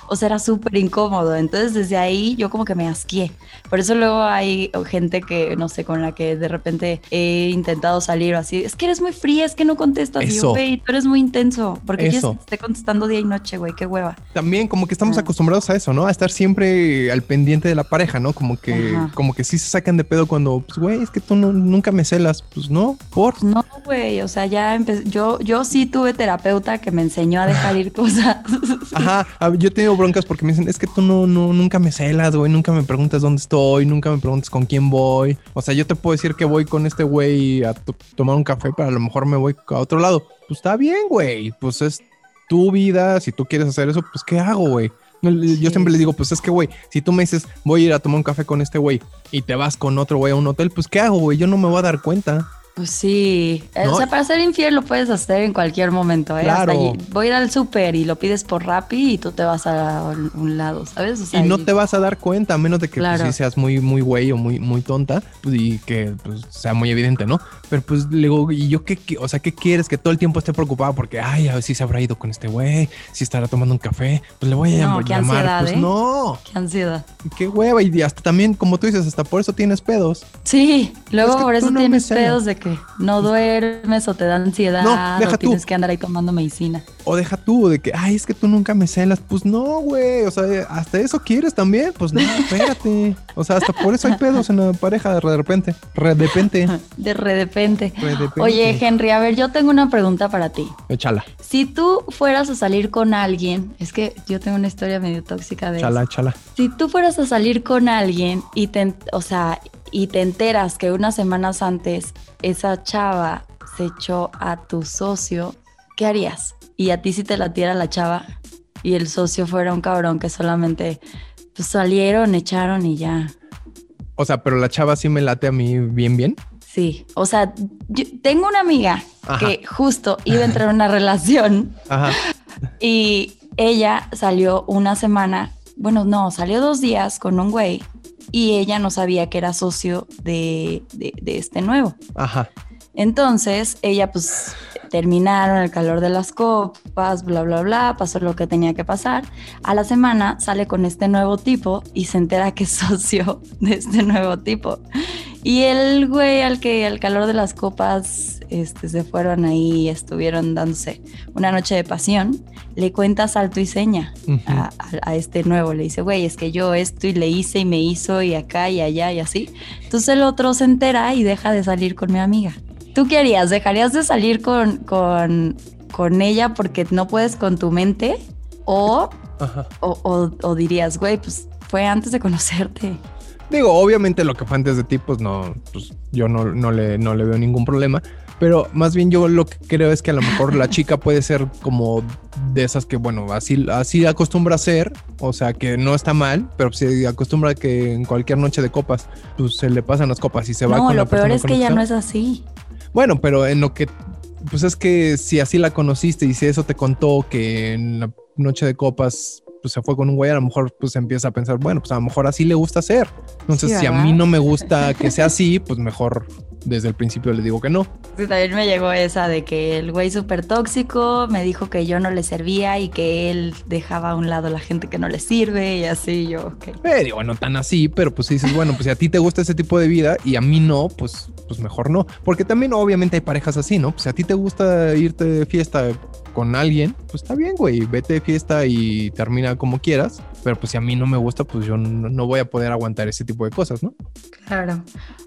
o sea, era súper incómodo. Entonces, desde ahí yo como que me asqué. Por eso luego hay gente que, no sé, con la que de repente he intentado salir o así. Es que eres muy fría, es que no contestas. Y yo, güey, tú eres muy intenso. Porque yo esté contestando día y noche, güey, qué hueva. También como que estamos ah. acostumbrados a eso, ¿no? A estar siempre al pendiente de la pareja, ¿no? Como que, como que sí se sacan de pedo cuando, pues, güey, es que tú nunca me celas. Pues no, por. No, güey, o sea, ya empecé. Yo, yo sí tuve terapeuta que me enseñó a dejar ir cosas. Ajá, yo he tenido broncas porque me dicen, es que tú no, no, nunca me celas, güey, nunca me preguntas dónde estoy, nunca me preguntas con quién voy. O sea, yo te puedo decir que voy con este güey a tomar un café, pero a lo mejor me voy a otro lado. Pues está bien, güey, pues es tu vida, si tú quieres hacer eso, pues ¿qué hago, güey? Yo siempre le digo, pues es que, güey, si tú me dices, voy a ir a tomar un café con este güey y te vas con otro güey a un hotel, pues ¿qué hago, güey? Yo no me voy a dar cuenta. Pues sí, o sea, para ser infiel lo puedes hacer en cualquier momento, ¿eh? Claro. voy a ir al súper y lo pides por Rappi y tú te vas a un lado, ¿sabes? y no te vas a dar cuenta, a menos de que pues, seas muy, muy güey o muy, muy tonta pues, y que pues, sea muy evidente, ¿no? Pero pues le digo, ¿y yo qué, O sea, ¿qué quieres? Que todo el tiempo esté preocupado porque, ay, a ver si se habrá ido con este güey, si estará tomando un café, pues le voy a no, qué llamar. Ansiedad, pues ¿eh? no. Qué ansiedad. Qué hueva, y hasta también, como tú dices, hasta por eso tienes pedos. Sí, luego por eso tienes pedos de que no duermes o te da ansiedad no, o tienes que andar ahí tomando medicina. O deja tú de que, ay, es que tú nunca me celas. Pues no, güey. O sea, hasta eso quieres también. Pues no, espérate. O sea, hasta por eso hay pedos en la pareja de repente. De repente. De repente. Oye, Henry, a ver, yo tengo una pregunta para ti. Échala. Si tú fueras a salir con alguien, es que yo tengo una historia medio tóxica de Chala, chala. Si tú fueras a salir con alguien y te, o sea, y te enteras que unas semanas antes esa chava se echó a tu socio, ¿qué harías? Y a ti si te latiera la chava y el socio fuera un cabrón que solamente pues, salieron, echaron y ya. O sea, pero la chava sí me late a mí bien, bien. Sí, o sea, yo tengo una amiga que justo iba a entrar en una relación y ella salió una semana, bueno, no, salió dos días con un güey y ella no sabía que era socio de, de, de este nuevo. Ajá. Entonces, ella pues terminaron el calor de las copas, bla, bla, bla, pasó lo que tenía que pasar. A la semana sale con este nuevo tipo y se entera que es socio de este nuevo tipo. Y el güey al que al calor de las copas este, se fueron ahí, estuvieron dándose una noche de pasión, le cuenta salto y seña a, a, este nuevo. Le dice, güey, es que yo esto y le hice y me hizo y acá y allá y así. Entonces el otro se entera y deja de salir con mi amiga. ¿Tú qué harías? ¿Dejarías de salir con, con, con ella porque no puedes con tu mente? ¿O, o, o, dirías, güey, pues fue antes de conocerte? Digo, obviamente lo que fue antes de ti, pues no, pues yo no, no, le, no le veo ningún problema. Pero más bien yo lo que creo es que a lo mejor la chica puede ser como de esas que, bueno, así, así acostumbra a ser, o sea, que no está mal, pero se acostumbra que en cualquier noche de copas, pues se le pasan las copas y se va con la No, lo peor es que ya no es así. Bueno, pero en lo que, pues es que si así la conociste y si eso te contó que en la noche de copas pues se fue con un güey, a lo mejor pues empieza a pensar, bueno, pues a lo mejor así le gusta ser. Entonces, si a mí no me gusta que sea así, pues mejor desde el principio le digo que no. Sí, también me llegó esa de que el güey súper tóxico me dijo que yo no le servía y que él dejaba a un lado a la gente que no le sirve y así yo, ok. Eh, digo, no tan así, pero pues dices, bueno, pues si a ti te gusta ese tipo de vida y a mí no, pues, pues mejor no. Porque también obviamente hay parejas así, ¿no? Pues si a ti te gusta irte de fiesta con alguien, pues está bien, güey, vete de fiesta y termina como quieras, pero pues si a mí no me gusta, pues yo no, voy a poder aguantar ese tipo de cosas, ¿no? Claro.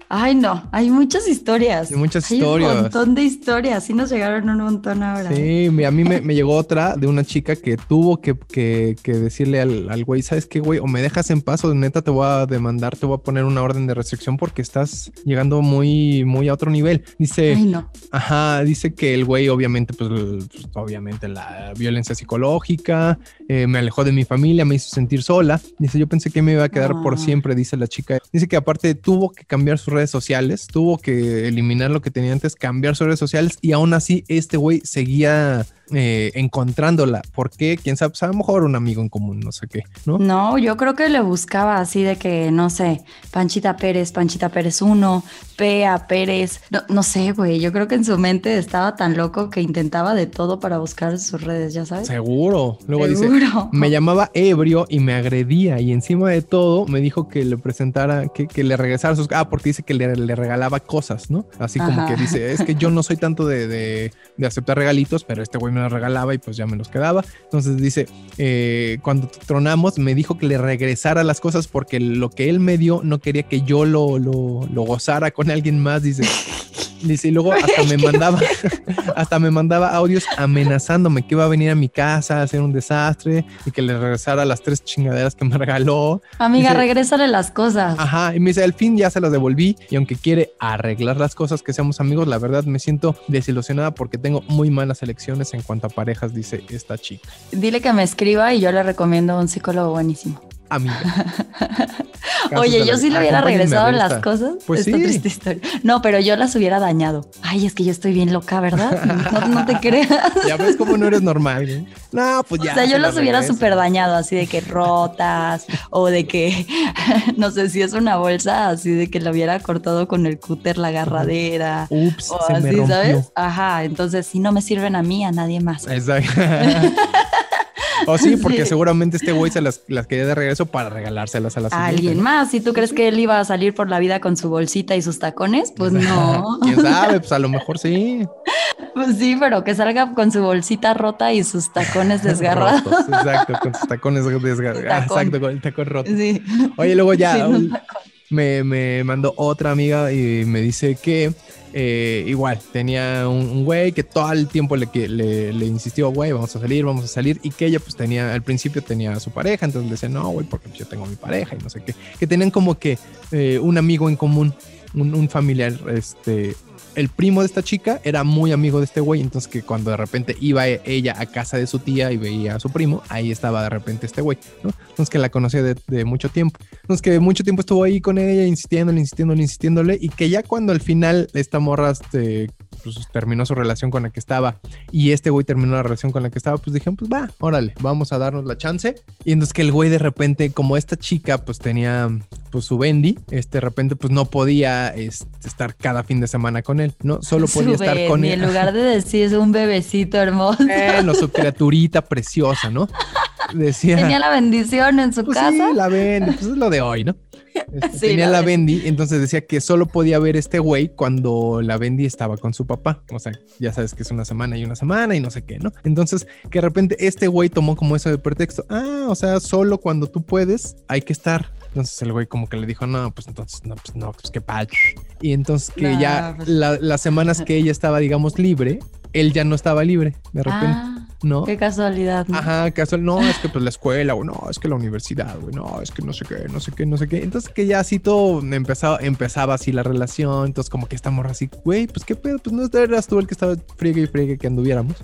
Ay, no, hay muchas historias. Hay muchas hay historias. Un montón de historias. Sí nos llegaron un montón ahora. Sí, a mí me, llegó otra de una chica que tuvo que, decirle al, al, güey, ¿sabes qué, güey? O me dejas en paz o neta te voy a demandar, te voy a poner una orden de restricción porque estás llegando muy, muy a otro nivel. Dice, Ay, no. Ajá, dice que el güey obviamente, pues, pues obviamente la violencia psicológica, eh, me alejó de mi familia, me hizo sentir sola. Dice, yo pensé que me iba a quedar por siempre, dice la chica. Dice que aparte tuvo que cambiar su redes sociales, tuvo que eliminar lo que tenía antes, cambiar sus redes sociales y aún así este güey seguía eh, encontrándola. ¿Por qué? Quién sabe, pues a lo mejor un amigo en común, no sé qué, ¿no? No, yo creo que le buscaba así de que, no sé, Panchita Pérez, Panchita Pérez 1, Pea Pérez, no, no sé, güey, yo creo que en su mente estaba tan loco que intentaba de todo para buscar sus redes, ya sabes. Seguro. Luego dice, me llamaba ebrio y me agredía y encima de todo me dijo que le presentara, que, que le regresara sus... Ah, porque dice que le, le regalaba cosas, ¿no? Así como que dice, es que yo no soy tanto de, de, de aceptar regalitos, pero este güey me los regalaba y pues ya me los quedaba. Entonces dice, eh, cuando tronamos me dijo que le regresara las cosas porque lo que él me dio no quería que yo lo, lo, lo gozara con alguien más, dice. Dice, y luego hasta me mandaba, hasta me mandaba audios amenazándome que iba a venir a mi casa a hacer un desastre y que le regresara las tres chingaderas que me regaló. Amiga, regrésale las cosas. Ajá, y me dice, al fin ya se las devolví y aunque quiere arreglar las cosas, que seamos amigos, la verdad me siento desilusionada porque tengo muy malas elecciones en cuanto a parejas, dice esta chica. Dile que me escriba y yo le recomiendo un psicólogo buenísimo amiga. Oye, yo sí le hubiera regresado las cosas. Pues Esta triste historia. No, pero yo las hubiera dañado. Ay, es que yo estoy bien loca, ¿verdad? No, te creas. Ya ves cómo no eres normal. No, pues ya. O sea, yo las hubiera súper dañado, así de que rotas o de que, no sé si es una bolsa, así de que la hubiera cortado con el cúter la agarradera. Ups, o se así, me rompió. ¿sabes? Ajá, entonces si no me sirven a mí, a nadie más. Exacto. O sí, porque seguramente este güey se las, las, quería de regreso para regalárselas a la siguiente. alguien más. Si tú crees que él iba a salir por la vida con su bolsita y sus tacones, pues no. ¿Quién sabe? Pues a lo mejor sí. Pues sí, pero que salga con su bolsita rota y sus tacones desgarrados. exacto, con sus tacones desgarrados. Exacto, con el tacón roto. Sí. Oye, luego ya sí, me, me mandó otra amiga y me dice que eh, igual, tenía un, güey que todo el tiempo le, le, le insistió, güey, vamos a salir, vamos a salir, y que ella pues tenía, al principio tenía a su pareja, entonces le decía, no, güey, porque yo tengo mi pareja y no sé qué, que tenían como que eh, un amigo en común, un, un, familiar, este, el primo de esta chica era muy amigo de este güey, entonces que cuando de repente iba ella a casa de su tía y veía a su primo, ahí estaba de repente este güey, ¿no? Entonces que la conocía de, mucho tiempo. Entonces que mucho tiempo estuvo ahí con ella, insistiéndole, insistiéndole, insistiéndole. Y que ya cuando al final esta morra este, pues, terminó su relación con la que estaba y este güey terminó la relación con la que estaba, pues dijeron, pues va, órale, vamos a darnos la chance. Y entonces que el güey de repente, como esta chica pues tenía pues su Bendy, este de repente pues no podía este, estar cada fin de semana con él, ¿no? Solo podía estar con él. En lugar de decir es un bebecito hermoso. Bueno, su criaturita preciosa, ¿no? Decía. Tenía la bendición en su pues casa. Sí, la Bendy, pues es lo de hoy, ¿no? Este, tenía la, Bendy, entonces decía que solo podía ver este güey cuando la Bendy estaba con su papá. O sea, ya sabes que es una semana y una semana y no sé qué, ¿no? Entonces, que de repente este güey tomó como eso de pretexto. Ah, o sea, solo cuando tú puedes hay que estar. Entonces el güey como que le dijo, no, pues entonces, no, pues no, pues qué patch. Y entonces que ya pues las semanas que ella estaba, digamos, libre, él ya no estaba libre de repente. Ah. ¿no? Qué casualidad. ¿no? Ajá, casual. No, es que pues la escuela, o no, es que la universidad, güey, no, es que no sé qué, no sé qué, no sé qué. Entonces que ya así todo empezaba, empezaba así la relación. Entonces como que esta morra así, güey, pues qué pedo, pues no eras tú el que estaba friegue y friegue que anduviéramos.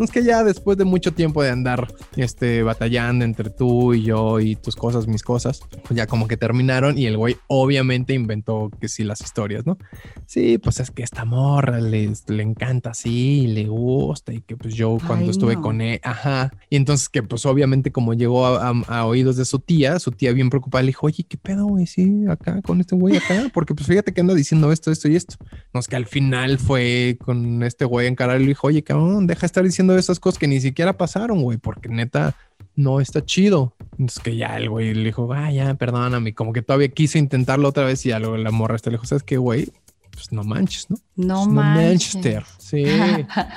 Entonces que ya después de mucho tiempo de andar este, batallando entre tú y yo y tus cosas, mis cosas, pues ya como que terminaron y el güey obviamente inventó que sí las historias, ¿no? Sí, pues es que esta morra le, le encanta así, le gusta y que pues yo cuando estuve con él, ajá. Y entonces que pues obviamente como llegó a, oídos de su tía, su tía bien preocupada le dijo, oye, ¿qué pedo, güey? Sí, acá con este güey acá, porque pues fíjate que anda diciendo esto, esto y esto. No, es que al final fue con este güey encararlo y le dijo, oye, cabrón, deja de estar diciendo de esas cosas que ni siquiera pasaron, güey, porque neta no está chido. Entonces que ya el güey le dijo, ah, ya, perdóname, como que todavía quiso intentarlo otra vez y ya luego la morra está lejos, ¿sabes qué, güey? Pues no manches, ¿no? No pues manches. Sí.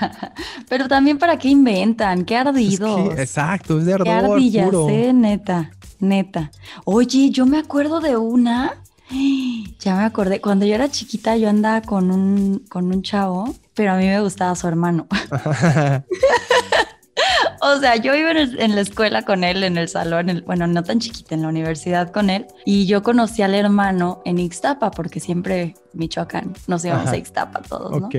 Pero también para qué inventan, qué ardidos. exacto, es de ardor. Qué ardillas, eh, neta, neta. Oye, yo me acuerdo de una ya me acordé, cuando yo era chiquita yo andaba con un, con un chavo, pero a mí me gustaba su hermano. o sea, yo iba en, la escuela con él, en el salón, bueno, no tan chiquita, en la universidad con él, y yo conocí al hermano en Ixtapa, porque siempre Michoacán, nos íbamos a Ixtapa todos, ¿no?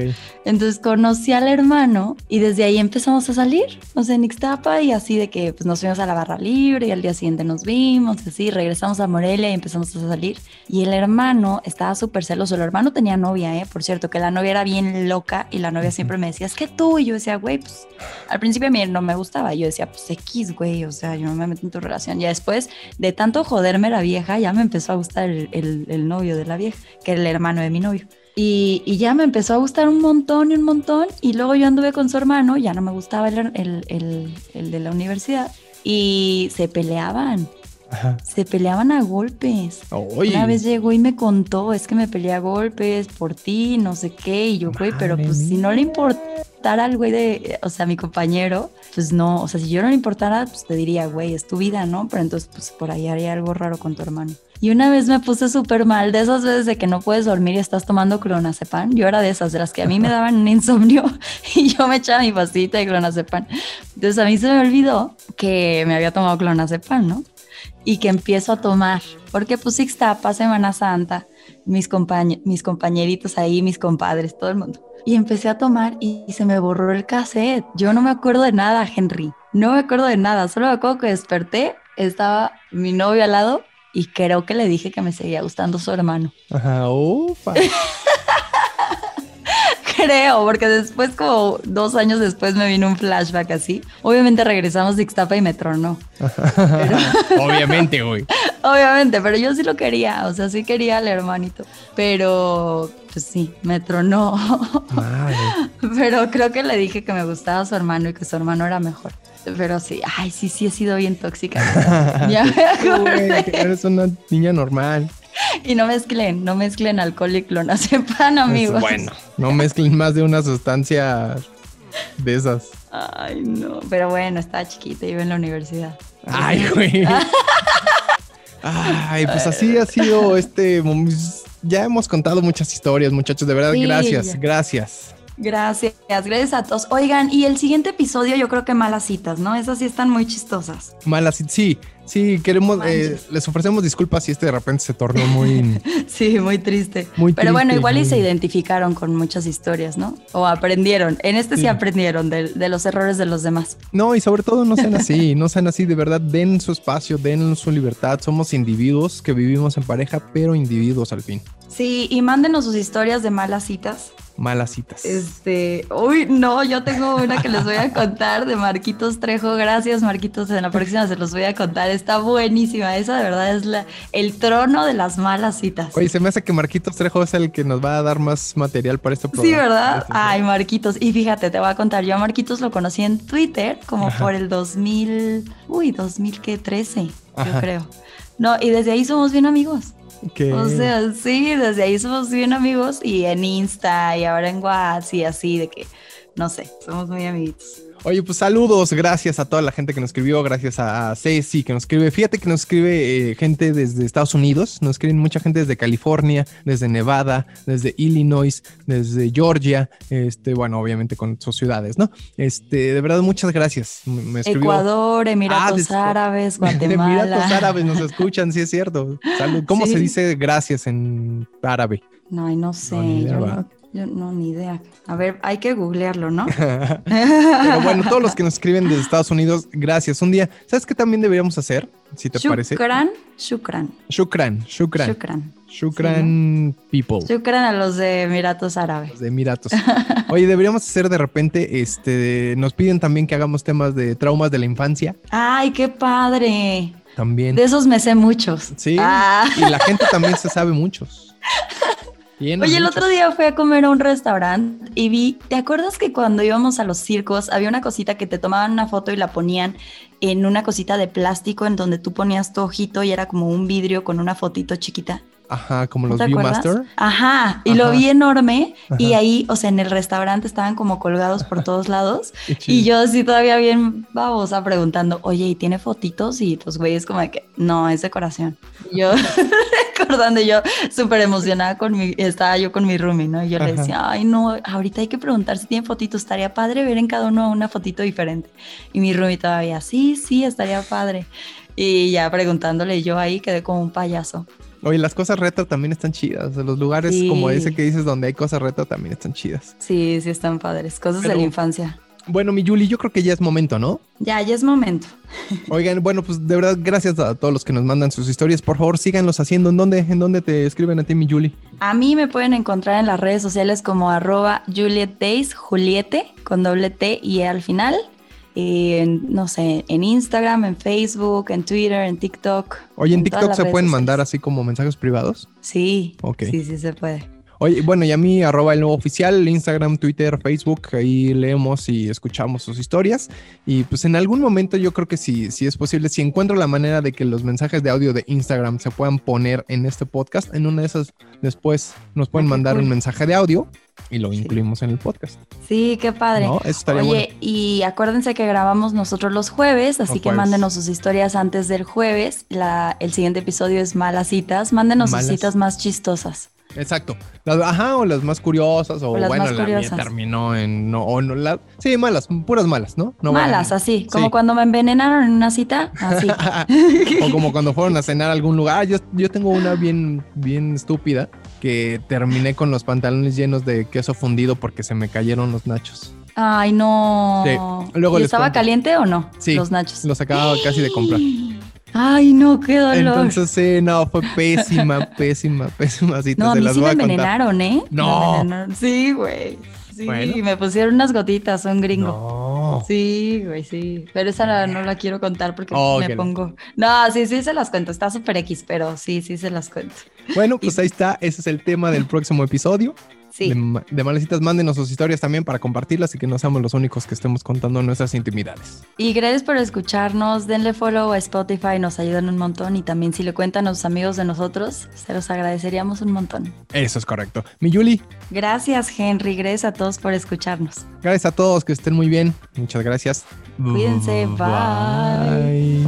Entonces conocí al hermano y desde ahí empezamos a salir, o sea, en Ixtapa y así de que pues, nos fuimos a la barra libre y al día siguiente nos vimos, así, regresamos a Morelia y empezamos a salir. Y el hermano estaba súper celoso, el hermano tenía novia, ¿eh? Por cierto, que la novia era bien loca y la novia siempre me decía, es que tú, y yo decía, güey, pues al principio a mí no me gustaba, yo decía, pues X, güey, o sea, yo no me meto en tu relación. Ya después de tanto joderme la vieja, ya me empezó a gustar el, el, el novio de la vieja, que el hermano de mi novio. Y, y, ya me empezó a gustar un montón y un montón. Y luego yo anduve con su hermano, ya no me gustaba el, el, el, de la universidad. Y se peleaban. Se peleaban a golpes. Una vez llegó y me contó, es que me peleé a golpes por ti, no sé qué. Y yo, güey, pero pues si no le importara al güey de, o sea, mi compañero, pues no, o sea, si yo no le importara, pues te diría, güey, es tu vida, ¿no? Pero entonces, pues por ahí haría algo raro con tu hermano. Y una vez me puse súper mal, de esas veces de que no puedes dormir y estás tomando clonazepam. Yo era de esas, de las que a mí me daban un insomnio y yo me echaba mi pasita de clonazepam. Entonces a mí se me olvidó que me había tomado clonazepam, ¿no? Y que empiezo a tomar, porque pues Ixtapa, Semana Santa, mis, mis compañeritos ahí, mis compadres, todo el mundo. Y empecé a tomar y se me borró el cassette. Yo no me acuerdo de nada, Henry. No me acuerdo de nada. Solo me acuerdo que desperté, estaba mi novio al lado y creo que le dije que me seguía gustando su hermano. Ajá, ufa. creo, porque después, como dos años después, me vino un flashback así. Obviamente regresamos de Ixtapa y me tronó. Obviamente, güey. Obviamente, pero yo sí lo quería, o sea, sí quería al hermanito. Pero, pues sí, me tronó. Pero creo que le dije que me gustaba su hermano y que su hermano era mejor. Pero sí, ay, sí, sí he sido bien tóxica. ya me Eres una niña normal. Y no mezclen, no mezclen alcohol y clonazepam, amigos. bueno, no mezclen más de una sustancia de esas. Ay, no. Pero bueno, estaba chiquita, iba en la universidad. Ay, güey. Ay, pues así ha sido este. Ya hemos contado muchas historias, muchachos. De verdad, gracias, gracias. Gracias, gracias a todos. Oigan, y el siguiente episodio yo creo que malas citas, ¿no? Esas sí están muy chistosas. Malas citas, sí, sí, queremos, eh, les ofrecemos disculpas si este de repente se tornó muy... sí, muy triste. Muy Pero bueno, igual y se identificaron con muchas historias, ¿no? O aprendieron. En este sí, aprendieron de, de, los errores de los demás. No, y sobre todo no sean así, no sean así, de verdad, den su espacio, den su libertad. Somos individuos que vivimos en pareja, pero individuos al fin. Sí, y mándenos sus historias de malas citas malas citas. Este, uy, no, yo tengo una que les voy a contar de Marquitos Trejo. Gracias, Marquitos. En la próxima se los voy a contar. Está buenísima. Esa de verdad es la, el trono de las malas citas. Oye, se me hace que Marquitos Trejo es el que nos va a dar más material para este programa. Sí, ¿verdad? Ay, Marquitos. Y fíjate, te voy a contar. Yo a Marquitos lo conocí en Twitter como por el 2000, uy, 2013, yo creo. No, y desde ahí somos bien amigos. O sea, sí, desde ahí somos bien amigos y en Insta y ahora en WhatsApp y así, de que, no sé, somos muy amiguitos. Oye, pues saludos, gracias a toda la gente que nos escribió, gracias a Ceci que nos escribe. Fíjate que nos escribe eh, gente desde Estados Unidos, nos escriben mucha gente desde California, desde Nevada, desde Illinois, desde Georgia, este, bueno, obviamente con sus ciudades, ¿no? Este, de verdad, muchas gracias. Ecuador, Emiratos ah, Árabes, Guatemala. Emiratos Árabes nos escuchan, sí es cierto. Salud. ¿Cómo se dice gracias en árabe? No, no sé. yo yo no, ni idea. A ver, hay que googlearlo, ¿no? Pero bueno, todos los que nos escriben desde Estados Unidos, gracias. Un día, ¿sabes qué también deberíamos hacer? Si te parece. Shukran, shukran. Shukran, shukran. Shukran. Shukran people. Shukran a los de Emiratos Árabes. Los de Emiratos. Oye, deberíamos hacer de repente, este, nos piden también que hagamos temas de traumas de la infancia. Ay, qué padre. También. De esos me sé muchos. Sí. Ah. Y la gente también se sabe muchos. Oye, el otro día fui a comer a un restaurante y vi, ¿te acuerdas que cuando íbamos a los circos había una cosita que te tomaban una foto y la ponían en una cosita de plástico en donde tú ponías tu ojito y era como un vidrio con una fotito chiquita? Ajá, como los Viewmaster. Ajá, y lo vi enorme y ahí, o sea, en el restaurante estaban como colgados por todos lados y yo así todavía bien babosa preguntando, oye, ¿y tiene fotitos? Y los güeyes como de que, no, es decoración. Y yo recordando, yo súper emocionada con mi, estaba yo con mi roomie, ¿no? Y yo le decía, ay, no, ahorita hay que preguntar si tiene fotitos, estaría padre ver en cada uno una fotito diferente. Y mi roomie todavía, sí, sí, estaría padre. Y ya preguntándole yo ahí quedé como un payaso. Oye, las cosas retro también están chidas. Los lugares como ese que dices donde hay cosas retro también están chidas. Sí, sí están padres. Cosas de la infancia. Bueno, mi Yuli, yo creo que ya es momento, ¿no? Ya, ya es momento. Oigan, bueno, pues de verdad, gracias a todos los que nos mandan sus historias. Por favor, síganlos haciendo. ¿En dónde, en dónde te escriben a ti, mi Yuli? A mí me pueden encontrar en las redes sociales como arroba Juliet Days, Juliete, con doble T y E al final en, no sé, en Instagram, en Facebook, en Twitter, en TikTok. Oye, ¿en, TikTok se pueden mandar así como mensajes privados? Sí. Ok. Sí, sí se puede. Oye, bueno, y a mí, arroba el nuevo oficial, Instagram, Twitter, Facebook, ahí leemos y escuchamos sus historias. Y pues en algún momento yo creo que si, si es posible, si encuentro la manera de que los mensajes de audio de Instagram se puedan poner en este podcast, en una de esas después nos pueden mandar un mensaje de audio y lo incluimos en el podcast. Sí, qué padre. Oye, y acuérdense que grabamos nosotros los jueves, así que mándenos sus historias antes del jueves. La, el siguiente episodio es Malas Citas. Mándenos sus citas más chistosas. Exacto. ajá, o las más curiosas, o, bueno, la mía terminó en no, o no la, sí, malas, puras malas, ¿no? malas, así, como cuando me envenenaron en una cita, así. o como cuando fueron a cenar a algún lugar. yo, yo tengo una bien, bien estúpida que terminé con los pantalones llenos de queso fundido porque se me cayeron los nachos. Ay, no. Luego ¿Y estaba caliente o no? Sí. Los nachos. Los acababa casi de comprar. Ay, no, qué dolor. Entonces, sí, no, fue pésima, pésima, pésima cita. No, a mí sí me envenenaron, ¿eh? No. Sí, güey. Sí, me pusieron unas gotitas, un gringo. No. Sí, güey, sí. Pero esa no la quiero contar porque oh, me pongo. No, sí, sí se las cuento. Está súper X, pero sí, sí se las cuento. Bueno, pues ahí está. Ese es el tema del próximo episodio. Sí. De, de, Malecitas, mándenos sus historias también para compartirlas y que no seamos los únicos que estemos contando nuestras intimidades. Y gracias por escucharnos. Denle follow a Spotify, nos ayudan un montón. Y también si le cuentan a sus amigos de nosotros, se los agradeceríamos un montón. Eso es correcto. Mi Yuli. Gracias, Henry. Gracias a todos por escucharnos. Gracias a todos, que estén muy bien. Muchas gracias. Cuídense. bye.